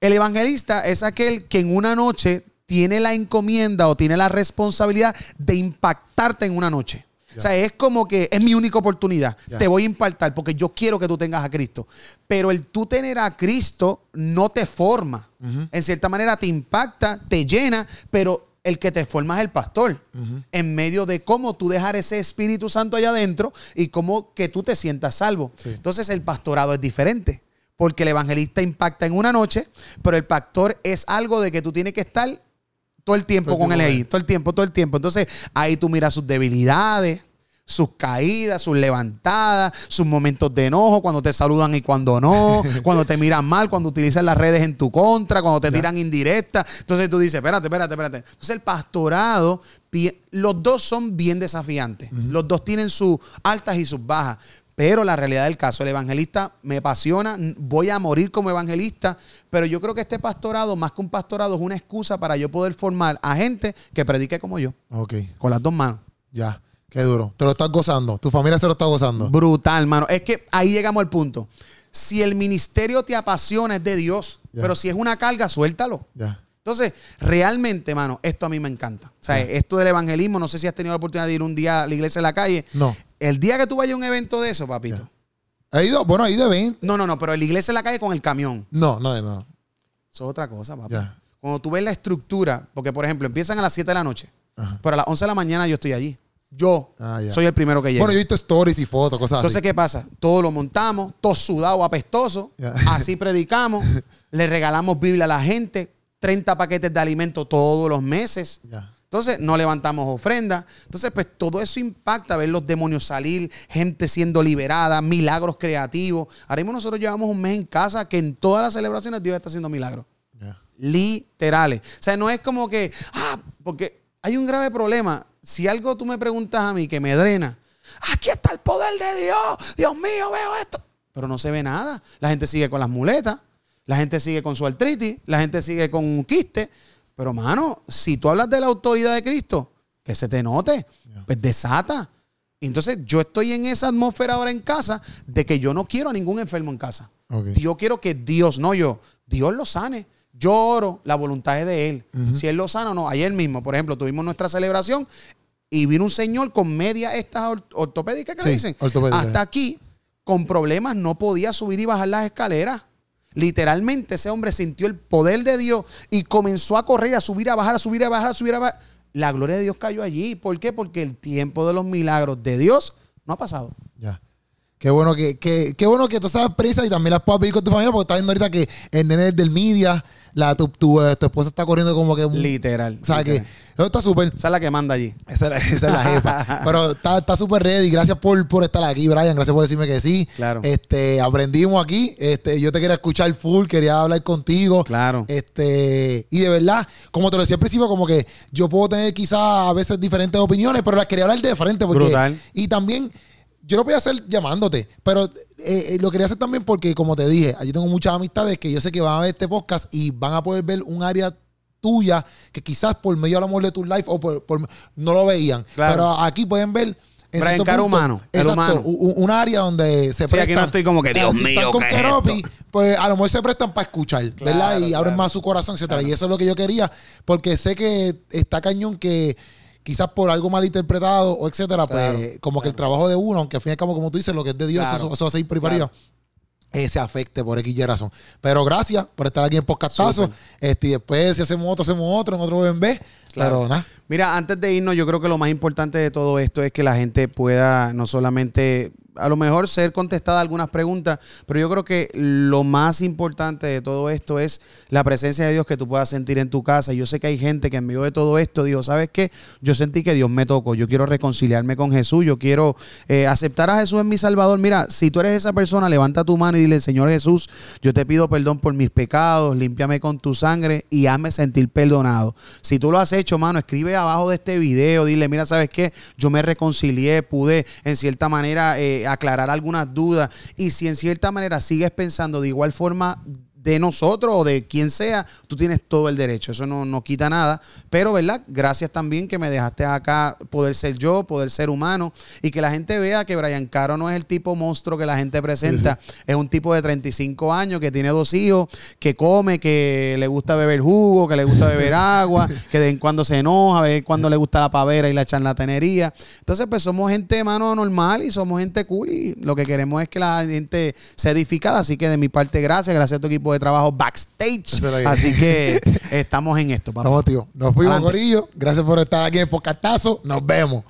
El evangelista es aquel que en una noche tiene la encomienda o tiene la responsabilidad de impactarte en una noche. O sea, es como que es mi única oportunidad. Te voy a impactar porque yo quiero que tú tengas a Cristo. Pero el tú tener a Cristo no te forma. En cierta manera te impacta, te llena, pero el que te forma es el pastor. En medio de cómo tú dejar ese Espíritu Santo allá adentro y cómo que tú te sientas salvo. Sí. Entonces el pastorado es diferente. Porque el evangelista impacta en una noche, pero el pastor es algo de que tú tienes que estar todo el tiempo Todo con él ahí, todo el tiempo, todo el tiempo. Entonces, ahí tú miras sus debilidades, sus caídas, sus levantadas, sus momentos de enojo, cuando te saludan y cuando no, cuando te miran mal, cuando utilizan las redes en tu contra, cuando te tiran indirectas. Entonces tú dices, espérate, espérate, espérate. Entonces el pastorado, los dos son bien desafiantes. Los dos tienen sus altas y sus bajas. Pero la realidad del caso, el evangelista me apasiona, voy a morir como evangelista, pero yo creo que este pastorado, más que un pastorado, es una excusa para yo poder formar a gente que predique como yo, Ok, con las dos manos. ya. Qué duro. Te lo estás gozando. Tu familia se lo está gozando. Brutal, mano. Es que ahí llegamos al punto. Si el ministerio te apasiona, es de Dios, Ya. pero si es una carga, suéltalo. Ya. Entonces, realmente, mano, esto a mí me encanta. O sea, esto del evangelismo, no sé si has tenido la oportunidad de ir un día a la iglesia en la calle. No. El día que tú vayas a un evento de eso, papito. ¿He ido? Bueno, he ido 20. No, no, no, pero la iglesia en la calle con el camión. No, no, no. Eso es otra cosa, papá. Ya. Cuando tú ves la estructura, porque por ejemplo, empiezan a las 7 de la noche, Ajá. pero a las 11 de la mañana yo estoy allí. Yo Ah, ya. soy el primero que llega. Bueno, yo he visto stories y fotos, cosas Entonces, así. ¿qué pasa? Todo lo montamos, todo sudado, apestoso. Ya. Así predicamos. le regalamos Biblia a la gente. 30 paquetes de alimento todos los meses. Ya. Entonces, no levantamos ofrenda. Entonces, pues todo eso impacta ver los demonios salir, gente siendo liberada, milagros creativos. Ahora mismo nosotros llevamos un mes en casa que en todas las celebraciones Dios está haciendo milagros Ya. literales. O sea, no es como que, ah, porque hay un grave problema. Si algo tú me preguntas a mí que me drena, aquí está el poder de Dios, Dios mío, veo esto. Pero no se ve nada. La gente sigue con las muletas, la gente sigue con su artritis, la gente sigue con un quiste. Pero, mano, si tú hablas de la autoridad de Cristo, que se te note, pues desata. Entonces, yo estoy en esa atmósfera ahora en casa de que yo no quiero a ningún enfermo en casa. Yo quiero que Dios, no yo, Dios lo sane. Yo oro, la voluntad es de Él. Si Él lo sana o no. Ayer mismo, por ejemplo, tuvimos nuestra celebración y vino un señor con media estas or- ortopédicas que le Sí, dicen. Hasta aquí, con problemas, no podía subir y bajar las escaleras. Literalmente ese hombre sintió el poder de Dios y comenzó a correr, a subir, a bajar, a subir, a bajar, a subir, a bajar. La gloria de Dios cayó allí. ¿Por qué? Porque el tiempo de los milagros de Dios no ha pasado. Ya. Qué bueno que, que, qué bueno que tú sabes prisa y también las puedas vivir con tu familia, porque estás viendo ahorita que el nene es del media, la, tu, tu, eh, tu esposa está corriendo como que... Literal. O sea, que eso está súper. Esa es la que manda allí. Esa es la, esa es la jefa. Pero está está súper ready. Gracias por, por estar aquí, Brian. Gracias por decirme que sí. Claro. Este, aprendimos aquí. Este, yo te quería escuchar full, quería hablar contigo. Claro. Este, y de verdad, como te lo decía al principio, como que yo puedo tener quizás a veces diferentes opiniones, pero las quería hablar de frente. Porque, Brutal. Y también, yo lo voy a hacer llamándote, pero eh, eh, lo quería hacer también porque, como te dije, allí tengo muchas amistades que yo sé que van a ver este podcast y van a poder ver un área tuya que quizás por medio a lo mejor de tu live o por, por- no lo veían. Claro. Pero aquí pueden ver. En Caro punto, humano, el exacto, humano. u- u- un área donde se Sí, aquí no estoy como que, Dios si están mío, con ¿qué es Keropi, pues a lo mejor se prestan para escuchar, ¿verdad? Claro, Y abren más su corazón, etcétera. Y eso es lo que yo quería, porque sé que está cañón que quizás por algo mal interpretado o etcétera, Claro, pues como que el trabajo de uno, aunque al fin y al cabo, como tú dices, lo que es de Dios, Claro. eso, eso va a seguir por eh, se afecte por X y razón. Pero gracias por estar aquí en Podcastazo. Este, y después, si hacemos otro, hacemos otro, en otro BNB. Claro. Pero nada. Mira, antes de irnos, yo creo que lo más importante de todo esto es que la gente pueda no solamente, a lo mejor ser contestada algunas preguntas, pero yo creo que lo más importante de todo esto es la presencia de Dios que tú puedas sentir en tu casa. Yo sé que hay gente que en medio de todo esto dijo, ¿sabes qué? Yo sentí que Dios me tocó, yo quiero reconciliarme con Jesús, yo quiero eh, aceptar a Jesús en mi Salvador. Mira, si tú eres esa persona, levanta tu mano y dile, Señor Jesús, yo te pido perdón por mis pecados, límpiame con tu sangre y hazme sentir perdonado. Si tú lo has hecho, mano, escribe abajo de este video, dile, mira, ¿sabes qué? Yo me reconcilié, pude en cierta manera eh, aclarar algunas dudas. Y si en cierta manera sigues pensando de igual forma de nosotros o de quien sea, tú tienes todo el derecho. Eso no, no quita nada. Pero, ¿verdad? Gracias también que me dejaste acá poder ser yo, poder ser humano y que la gente vea que Brian Caro no es el tipo monstruo que la gente presenta. Es un tipo de 35 años que tiene dos hijos, que come, que le gusta beber jugo, que le gusta beber agua, que de vez en cuando se enoja, de vez en cuando le gusta la pavera y la charlatanería. Entonces, pues somos gente, mano, normal y somos gente cool y lo que queremos es que la gente sea edificada. Así que de mi parte, gracias. Gracias a tu equipo de trabajo backstage. Así que estamos en esto, papá. Tío. Nos fuimos. Corillo. Gracias por estar aquí en Podcastazo. Nos vemos.